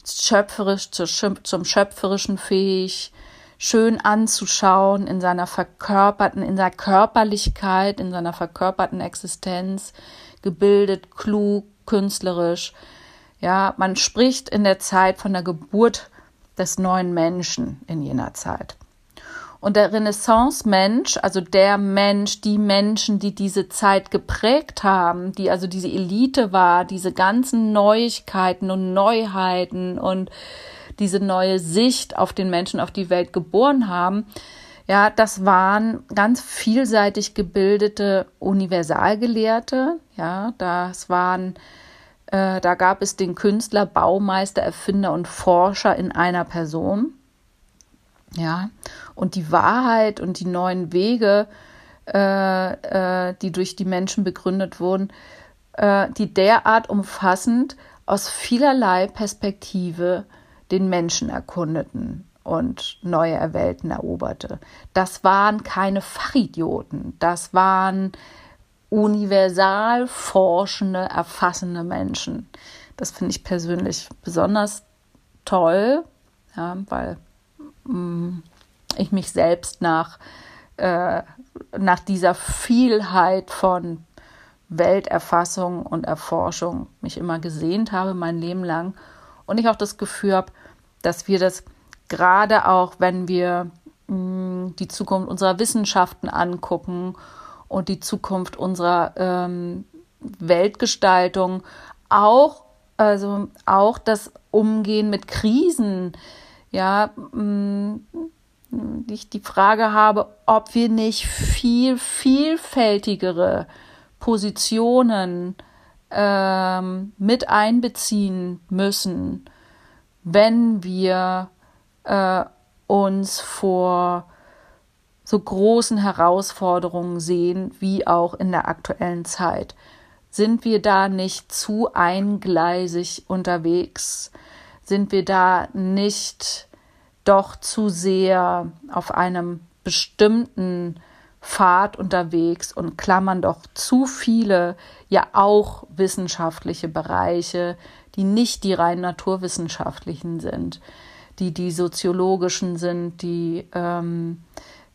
schöpferisch zum Schöpferischen fähig, schön anzuschauen in seiner verkörperten, in seiner Körperlichkeit, in seiner verkörperten Existenz, gebildet, klug, künstlerisch. Ja, man spricht in der Zeit von der Geburt des neuen Menschen in jener Zeit. Und der Renaissance-Mensch, also der Mensch, die Menschen, die diese Zeit geprägt haben, die also diese Elite war, diese ganzen Neuigkeiten und Neuheiten und diese neue Sicht auf den Menschen, auf die Welt geboren haben, ja, das waren ganz vielseitig gebildete Universalgelehrte, ja, das waren, äh, da gab es den Künstler, Baumeister, Erfinder und Forscher in einer Person, ja, und die Wahrheit und die neuen Wege, äh, äh, die durch die Menschen begründet wurden, äh, die derart umfassend aus vielerlei Perspektive den Menschen erkundeten und neue Welten eroberte. Das waren keine Fachidioten, das waren universal forschende, erfassende Menschen. Das finde ich persönlich besonders toll, ja, weil ich mich selbst nach, äh, nach dieser Vielheit von Welterfassung und Erforschung mich immer gesehnt habe, mein Leben lang. Und ich auch das Gefühl habe, dass wir das gerade auch, wenn wir mh, die Zukunft unserer Wissenschaften angucken und die Zukunft unserer ähm, Weltgestaltung, auch, also auch das Umgehen mit Krisen, ja, mm, ich die Frage habe, ob wir nicht viel vielfältigere Positionen ähm, mit einbeziehen müssen wenn wir äh, uns vor so großen Herausforderungen sehen, wie auch in der aktuellen Zeit. Sind wir da nicht zu eingleisig unterwegs? Sind wir da nicht doch zu sehr auf einem bestimmten Pfad unterwegs und klammern doch zu viele ja auch wissenschaftliche Bereiche, die nicht die rein naturwissenschaftlichen sind, die die soziologischen sind, die, ähm,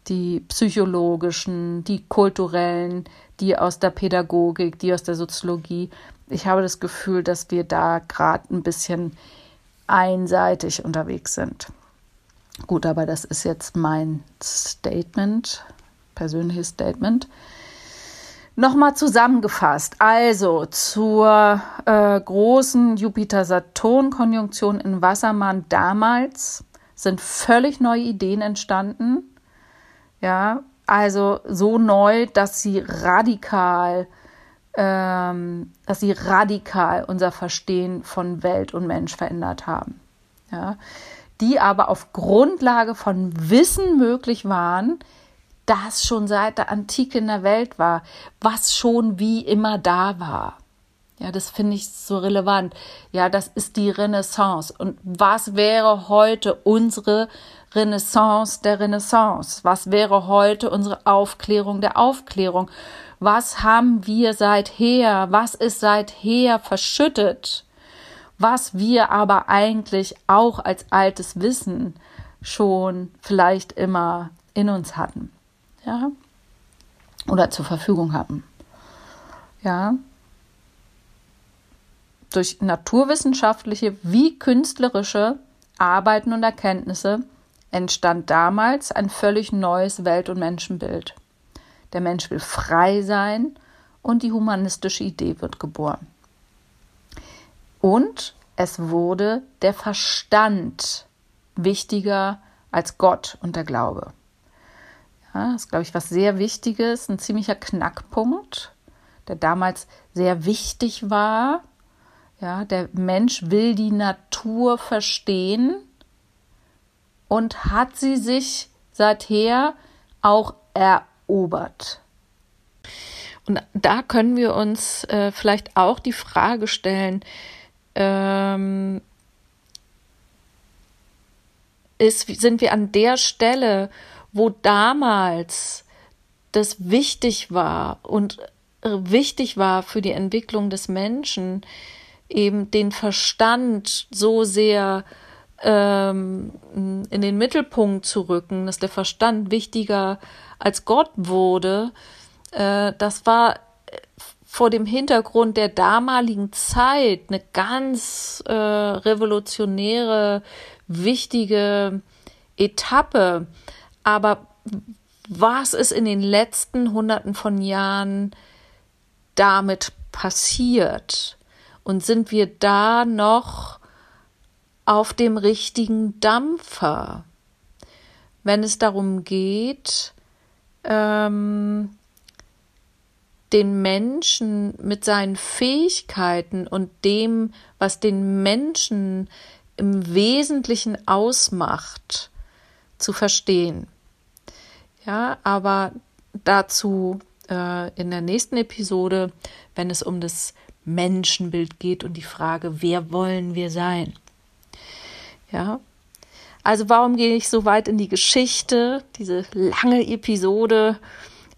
die psychologischen, die kulturellen, die aus der Pädagogik, die aus der Soziologie. Ich habe das Gefühl, dass wir da gerade ein bisschen einseitig unterwegs sind. Gut, aber das ist jetzt mein Statement, persönliches Statement. Nochmal zusammengefasst, also zur äh, großen Jupiter-Saturn-Konjunktion in Wassermann damals sind völlig neue Ideen entstanden. Ja, also so neu, dass sie radikal, ähm, dass sie radikal unser Verstehen von Welt und Mensch verändert haben. Ja, die aber auf Grundlage von Wissen möglich waren, das schon seit der Antike in der Welt war, was schon wie immer da war. Ja, das finde ich so relevant. Ja, das ist die Renaissance. Und was wäre heute unsere Renaissance der Renaissance? Was wäre heute unsere Aufklärung der Aufklärung? Was haben wir seither? Was ist seither verschüttet? Was wir aber eigentlich auch als altes Wissen schon vielleicht immer in uns hatten ja, oder zur Verfügung haben. Ja, durch naturwissenschaftliche wie künstlerische Arbeiten und Erkenntnisse entstand damals ein völlig neues Welt- und Menschenbild. Der Mensch will frei sein und die humanistische Idee wird geboren. Und es wurde der Verstand wichtiger als Gott und der Glaube. Ja, das ist, glaube ich, was sehr Wichtiges, ein ziemlicher Knackpunkt, der damals sehr wichtig war. Ja, der Mensch will die Natur verstehen und hat sie sich seither auch erobert. Und da können wir uns äh, vielleicht auch die Frage stellen, ähm, ist, sind wir an der Stelle, wo damals das wichtig war und äh, wichtig war für die Entwicklung des Menschen, eben den Verstand so sehr ähm, in den Mittelpunkt zu rücken, dass der Verstand wichtiger als Gott wurde, äh, das war vor dem Hintergrund der damaligen Zeit eine ganz äh, revolutionäre, wichtige Etappe. Aber was ist in den letzten Hunderten von Jahren damit passiert? Und sind wir da noch auf dem richtigen Dampfer? Wenn es darum geht, ähm, den Menschen mit seinen Fähigkeiten und dem, was den Menschen im Wesentlichen ausmacht, zu verstehen. Ja, aber dazu äh, in der nächsten Episode, wenn es um das Menschenbild geht und die Frage, wer wollen wir sein? Ja, also warum gehe ich so weit in die Geschichte, diese lange Episode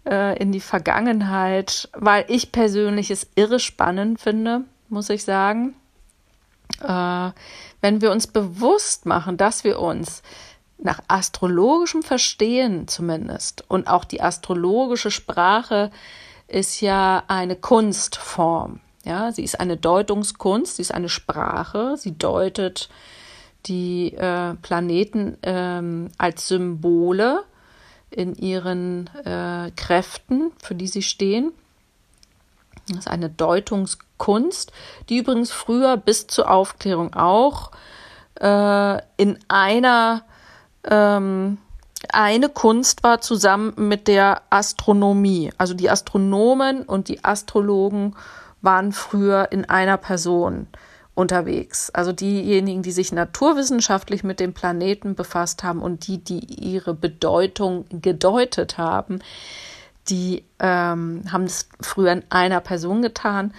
äh, in die Vergangenheit? Weil ich persönlich es irre spannend finde, muss ich sagen. Äh, wenn wir uns bewusst machen, dass wir uns nach astrologischem Verstehen zumindest und auch die astrologische Sprache ist ja eine Kunstform. Ja, sie ist eine Deutungskunst, sie ist eine Sprache, sie deutet die äh, Planeten ähm, als Symbole in ihren äh, Kräften, für die sie stehen. Das ist eine Deutungskunst, die übrigens früher bis zur Aufklärung auch äh, in einer ähm, eine Kunst war zusammen mit der Astronomie. Also die Astronomen und die Astrologen waren früher in einer Person unterwegs. Also diejenigen, die sich naturwissenschaftlich mit dem Planeten befasst haben und die, die ihre Bedeutung gedeutet haben, die ähm, haben es früher in einer Person getan.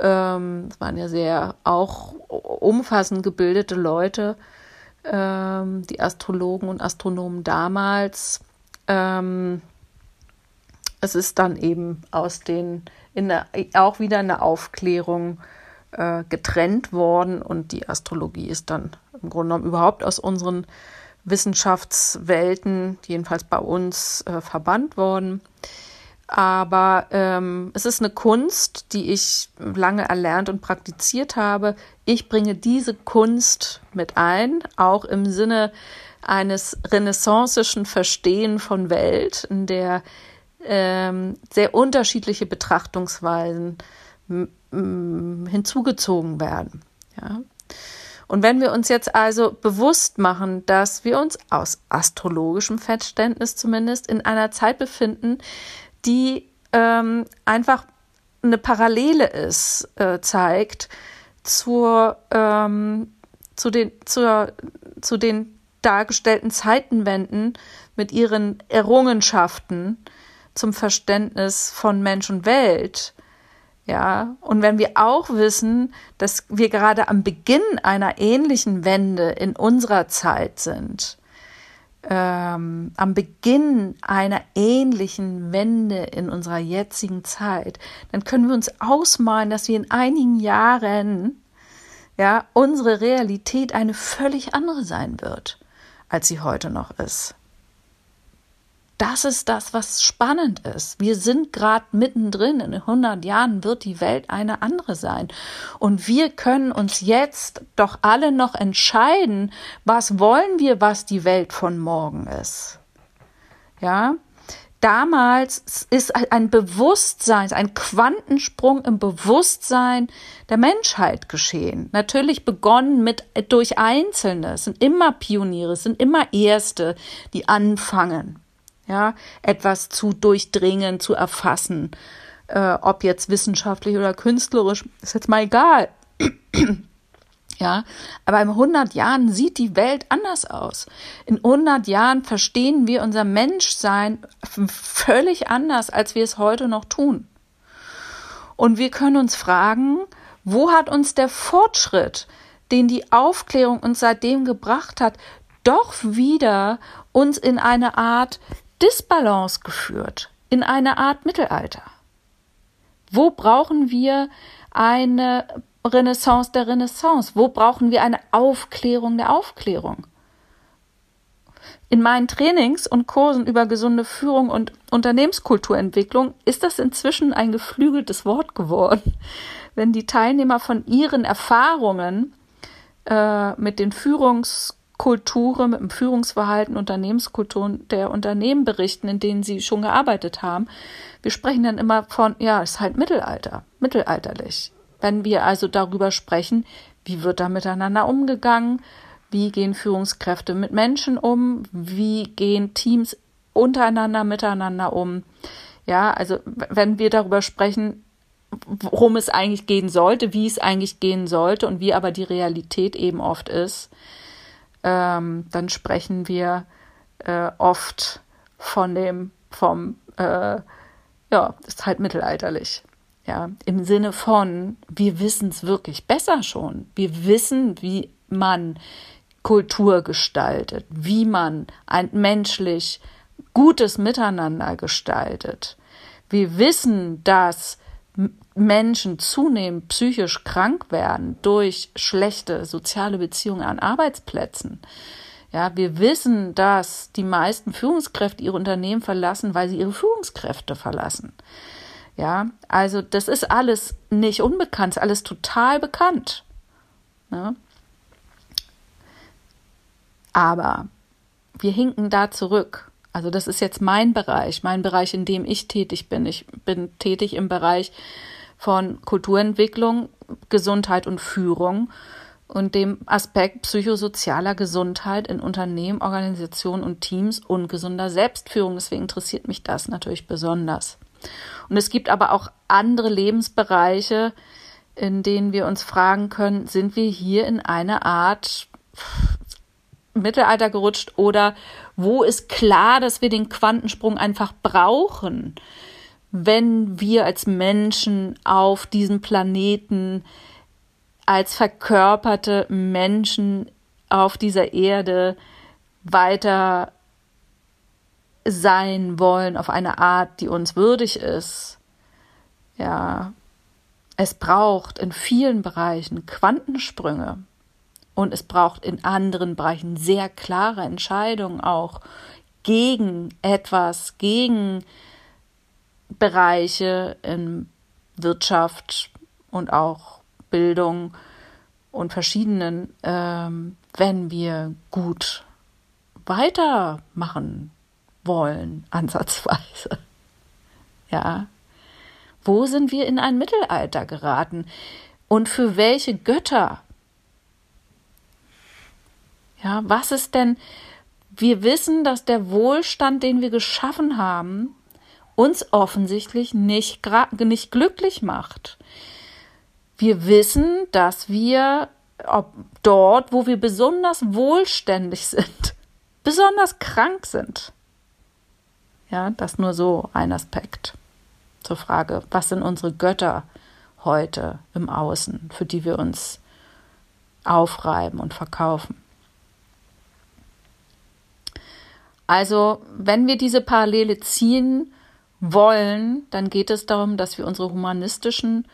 Ähm, waren ja sehr auch umfassend gebildete Leute ähm, die Astrologen und Astronomen damals. Ähm, es ist dann eben aus den, in der, auch wieder in der Aufklärung äh, getrennt worden und die Astrologie ist dann im Grunde genommen überhaupt aus unseren Wissenschaftswelten, jedenfalls bei uns, äh, verbannt worden. Aber ähm, es ist eine Kunst, die ich lange erlernt und praktiziert habe. Ich bringe diese Kunst mit ein, auch im Sinne eines renaissancischen Verstehen von Welt, in der ähm, sehr unterschiedliche Betrachtungsweisen hinzugezogen werden. Ja. Und wenn wir uns jetzt also bewusst machen, dass wir uns aus astrologischem Verständnis zumindest in einer Zeit befinden, die ähm, einfach eine Parallele ist, äh, zeigt zur, ähm, zu, den, zur, zu den dargestellten Zeitenwenden mit ihren Errungenschaften zum Verständnis von Mensch und Welt. Ja, und wenn wir auch wissen, dass wir gerade am Beginn einer ähnlichen Wende in unserer Zeit sind, ähm, am Beginn einer ähnlichen Wende in unserer jetzigen Zeit, dann können wir uns ausmalen, dass wir in einigen Jahren ja unsere Realität eine völlig andere sein wird, als sie heute noch ist. Das ist das, was spannend ist. Wir sind gerade mittendrin. In 100 Jahren wird die Welt eine andere sein. Und wir können uns jetzt doch alle noch entscheiden, was wollen wir, was die Welt von morgen ist. Ja? Damals ist ein Bewusstsein, ein Quantensprung im Bewusstsein der Menschheit geschehen. Natürlich begonnen mit durch Einzelne. Es sind immer Pioniere, es sind immer Erste, die anfangen ja, etwas zu durchdringen, zu erfassen, äh, ob jetzt wissenschaftlich oder künstlerisch, ist jetzt mal egal. [CLEARS THROAT] Ja, aber in 100 Jahren sieht die Welt anders aus. In 100 Jahren verstehen wir unser Menschsein völlig anders, als wir es heute noch tun. Und wir können uns fragen, wo hat uns der Fortschritt, den die Aufklärung uns seitdem gebracht hat, doch wieder uns in eine Art Disbalance geführt, in eine Art Mittelalter. Wo brauchen wir eine Renaissance der Renaissance? Wo brauchen wir eine Aufklärung der Aufklärung? In meinen Trainings und Kursen über gesunde Führung und Unternehmenskulturentwicklung ist das inzwischen ein geflügeltes Wort geworden. Wenn die Teilnehmer von ihren Erfahrungen äh, mit den Führungs- Kulturen, mit dem Führungsverhalten, Unternehmenskulturen der Unternehmen berichten, in denen sie schon gearbeitet haben. Wir sprechen dann immer von, ja, es ist halt Mittelalter, mittelalterlich. Wenn wir also darüber sprechen, wie wird da miteinander umgegangen, wie gehen Führungskräfte mit Menschen um, wie gehen Teams untereinander miteinander um. Ja, also wenn wir darüber sprechen, worum es eigentlich gehen sollte, wie es eigentlich gehen sollte und wie aber die Realität eben oft ist, ähm, dann sprechen wir äh, oft von dem, vom, äh, ja, ist halt mittelalterlich. Ja, im Sinne von, wir wissen es wirklich besser schon. Wir wissen, wie man Kultur gestaltet, wie man ein menschlich gutes Miteinander gestaltet. Wir wissen, dass Menschen zunehmend psychisch krank werden durch schlechte soziale Beziehungen an Arbeitsplätzen. Ja, wir wissen, dass die meisten Führungskräfte ihre Unternehmen verlassen, weil sie ihre Führungskräfte verlassen. Ja, also das ist alles nicht unbekannt, ist alles total bekannt. Ne? Aber wir hinken da zurück. Also das ist jetzt mein Bereich, mein Bereich, in dem ich tätig bin. Ich bin tätig im Bereich von Kulturentwicklung, Gesundheit und Führung und dem Aspekt psychosozialer Gesundheit in Unternehmen, Organisationen und Teams und gesunder Selbstführung. Deswegen interessiert mich das natürlich besonders. Und es gibt aber auch andere Lebensbereiche, in denen wir uns fragen können, sind wir hier in eine Art Mittelalter gerutscht oder wo ist klar, dass wir den Quantensprung einfach brauchen? wenn wir als Menschen auf diesem Planeten als verkörperte Menschen auf dieser Erde weiter sein wollen auf eine Art, die uns würdig ist. Ja, es braucht in vielen Bereichen Quantensprünge. Und es braucht in anderen Bereichen sehr klare Entscheidungen auch gegen etwas, gegen Bereiche in Wirtschaft und auch Bildung und verschiedenen, ähm, wenn wir gut weitermachen wollen, [LAUGHS] ansatzweise. Ja. Wo sind wir in ein Mittelalter geraten? Und für welche Götter? Ja, was ist denn, wir wissen, dass der Wohlstand, den wir geschaffen haben, uns offensichtlich nicht, nicht glücklich macht. Wir wissen, dass wir ob dort, wo wir besonders wohlständig sind, [LAUGHS] besonders krank sind. Ja, das nur so ein Aspekt zur Frage, was sind unsere Götter heute im Außen, für die wir uns aufreiben und verkaufen. Also, wenn wir diese Parallele ziehen wollen, dann geht es darum, dass wir unsere humanistischen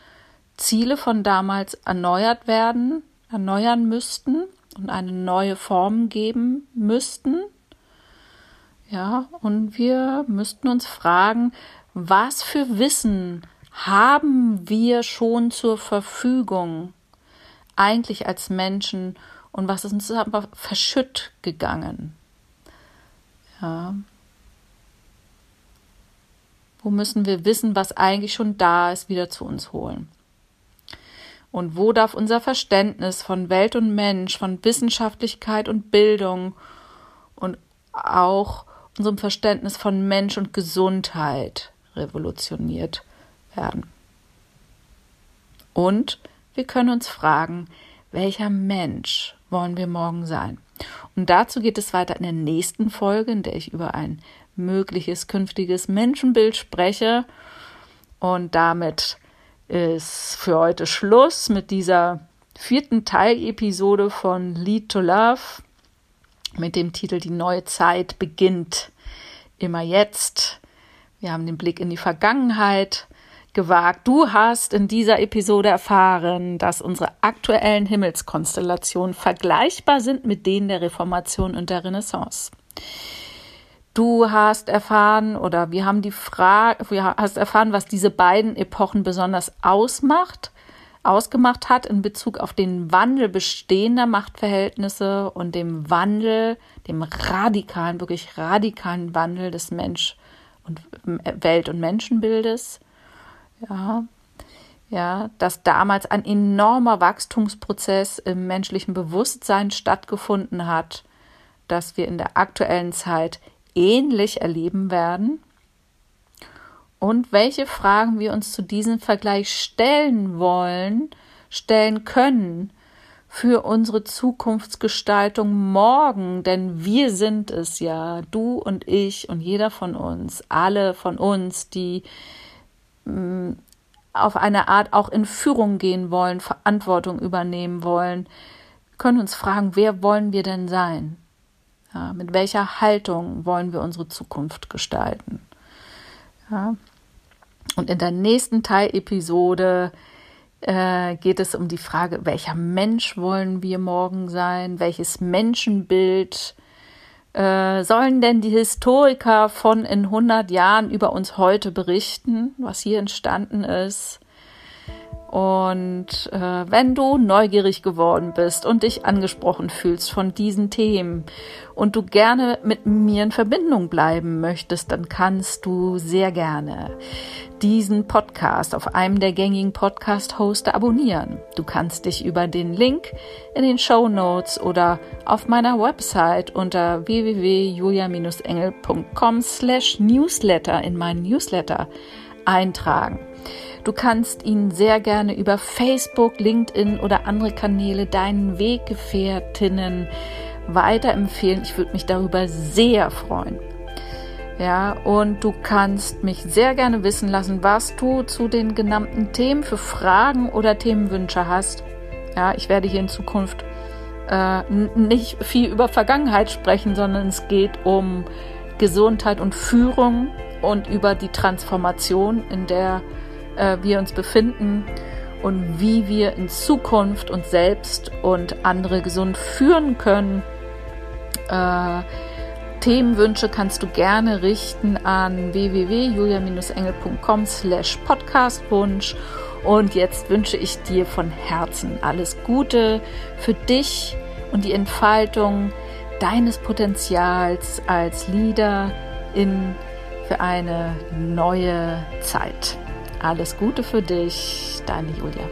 Ziele von damals erneuert werden, erneuern müssten und eine neue Form geben müssten. Ja, und wir müssten uns fragen, was für Wissen haben wir schon zur Verfügung eigentlich als Menschen und was ist uns aber verschütt gegangen? Ja. Wo müssen wir wissen, was eigentlich schon da ist, wieder zu uns holen? Und wo darf unser Verständnis von Welt und Mensch, von Wissenschaftlichkeit und Bildung und auch unserem Verständnis von Mensch und Gesundheit revolutioniert werden? Und wir können uns fragen, welcher Mensch wollen wir morgen sein? Und dazu geht es weiter in der nächsten Folge, in der ich über ein mögliches künftiges Menschenbild spreche. Und damit ist für heute Schluss mit dieser vierten Teilepisode von Lead to Love mit dem Titel Die neue Zeit beginnt immer jetzt. Wir haben den Blick in die Vergangenheit gewagt. Du hast in dieser Episode erfahren, dass unsere aktuellen Himmelskonstellationen vergleichbar sind mit denen der Reformation und der Renaissance. Du hast erfahren oder wir haben die Frage, du hast erfahren, was diese beiden Epochen besonders ausmacht, ausgemacht hat in Bezug auf den Wandel bestehender Machtverhältnisse und dem Wandel, dem radikalen, wirklich radikalen Wandel des Mensch- und Welt- und Menschenbildes ja, ja, dass damals ein enormer Wachstumsprozess im menschlichen Bewusstsein stattgefunden hat, dass wir in der aktuellen Zeit ähnlich erleben werden. Und welche Fragen wir uns zu diesem Vergleich stellen wollen, stellen können für unsere Zukunftsgestaltung morgen, denn wir sind es ja, du und ich und jeder von uns, alle von uns, die auf eine Art auch in Führung gehen wollen, Verantwortung übernehmen wollen, können uns fragen, wer wollen wir denn sein? Ja, mit welcher Haltung wollen wir unsere Zukunft gestalten? Ja. Und in der nächsten Teilepisode äh, geht es um die Frage, welcher Mensch wollen wir morgen sein? Welches Menschenbild äh, sollen denn die Historiker von in 100 Jahren über uns heute berichten, was hier entstanden ist? Und äh, wenn du neugierig geworden bist und dich angesprochen fühlst von diesen Themen und du gerne mit mir in Verbindung bleiben möchtest, dann kannst du sehr gerne diesen Podcast auf einem der gängigen Podcast-Hoster abonnieren. Du kannst dich über den Link in den Show Notes oder auf meiner Website unter www.julia-engel.com slash newsletter in meinen Newsletter eintragen. Du kannst ihn sehr gerne über Facebook, LinkedIn oder andere Kanäle deinen Weggefährtinnen weiterempfehlen. Ich würde mich darüber sehr freuen. Ja, und du kannst mich sehr gerne wissen lassen, was du zu den genannten Themen für Fragen oder Themenwünsche hast. Ja, ich werde hier in Zukunft äh, nicht viel über Vergangenheit sprechen, sondern es geht um Gesundheit und Führung und über die Transformation, in der äh, wir uns befinden und wie wir in Zukunft uns selbst und andere gesund führen können. Äh, Themenwünsche kannst du gerne richten an www.julia-engel.com slash podcastwunsch und jetzt wünsche ich dir von Herzen alles Gute für dich und die Entfaltung deines Potenzials als Leader in für eine neue Zeit. Alles Gute für dich, deine Julia.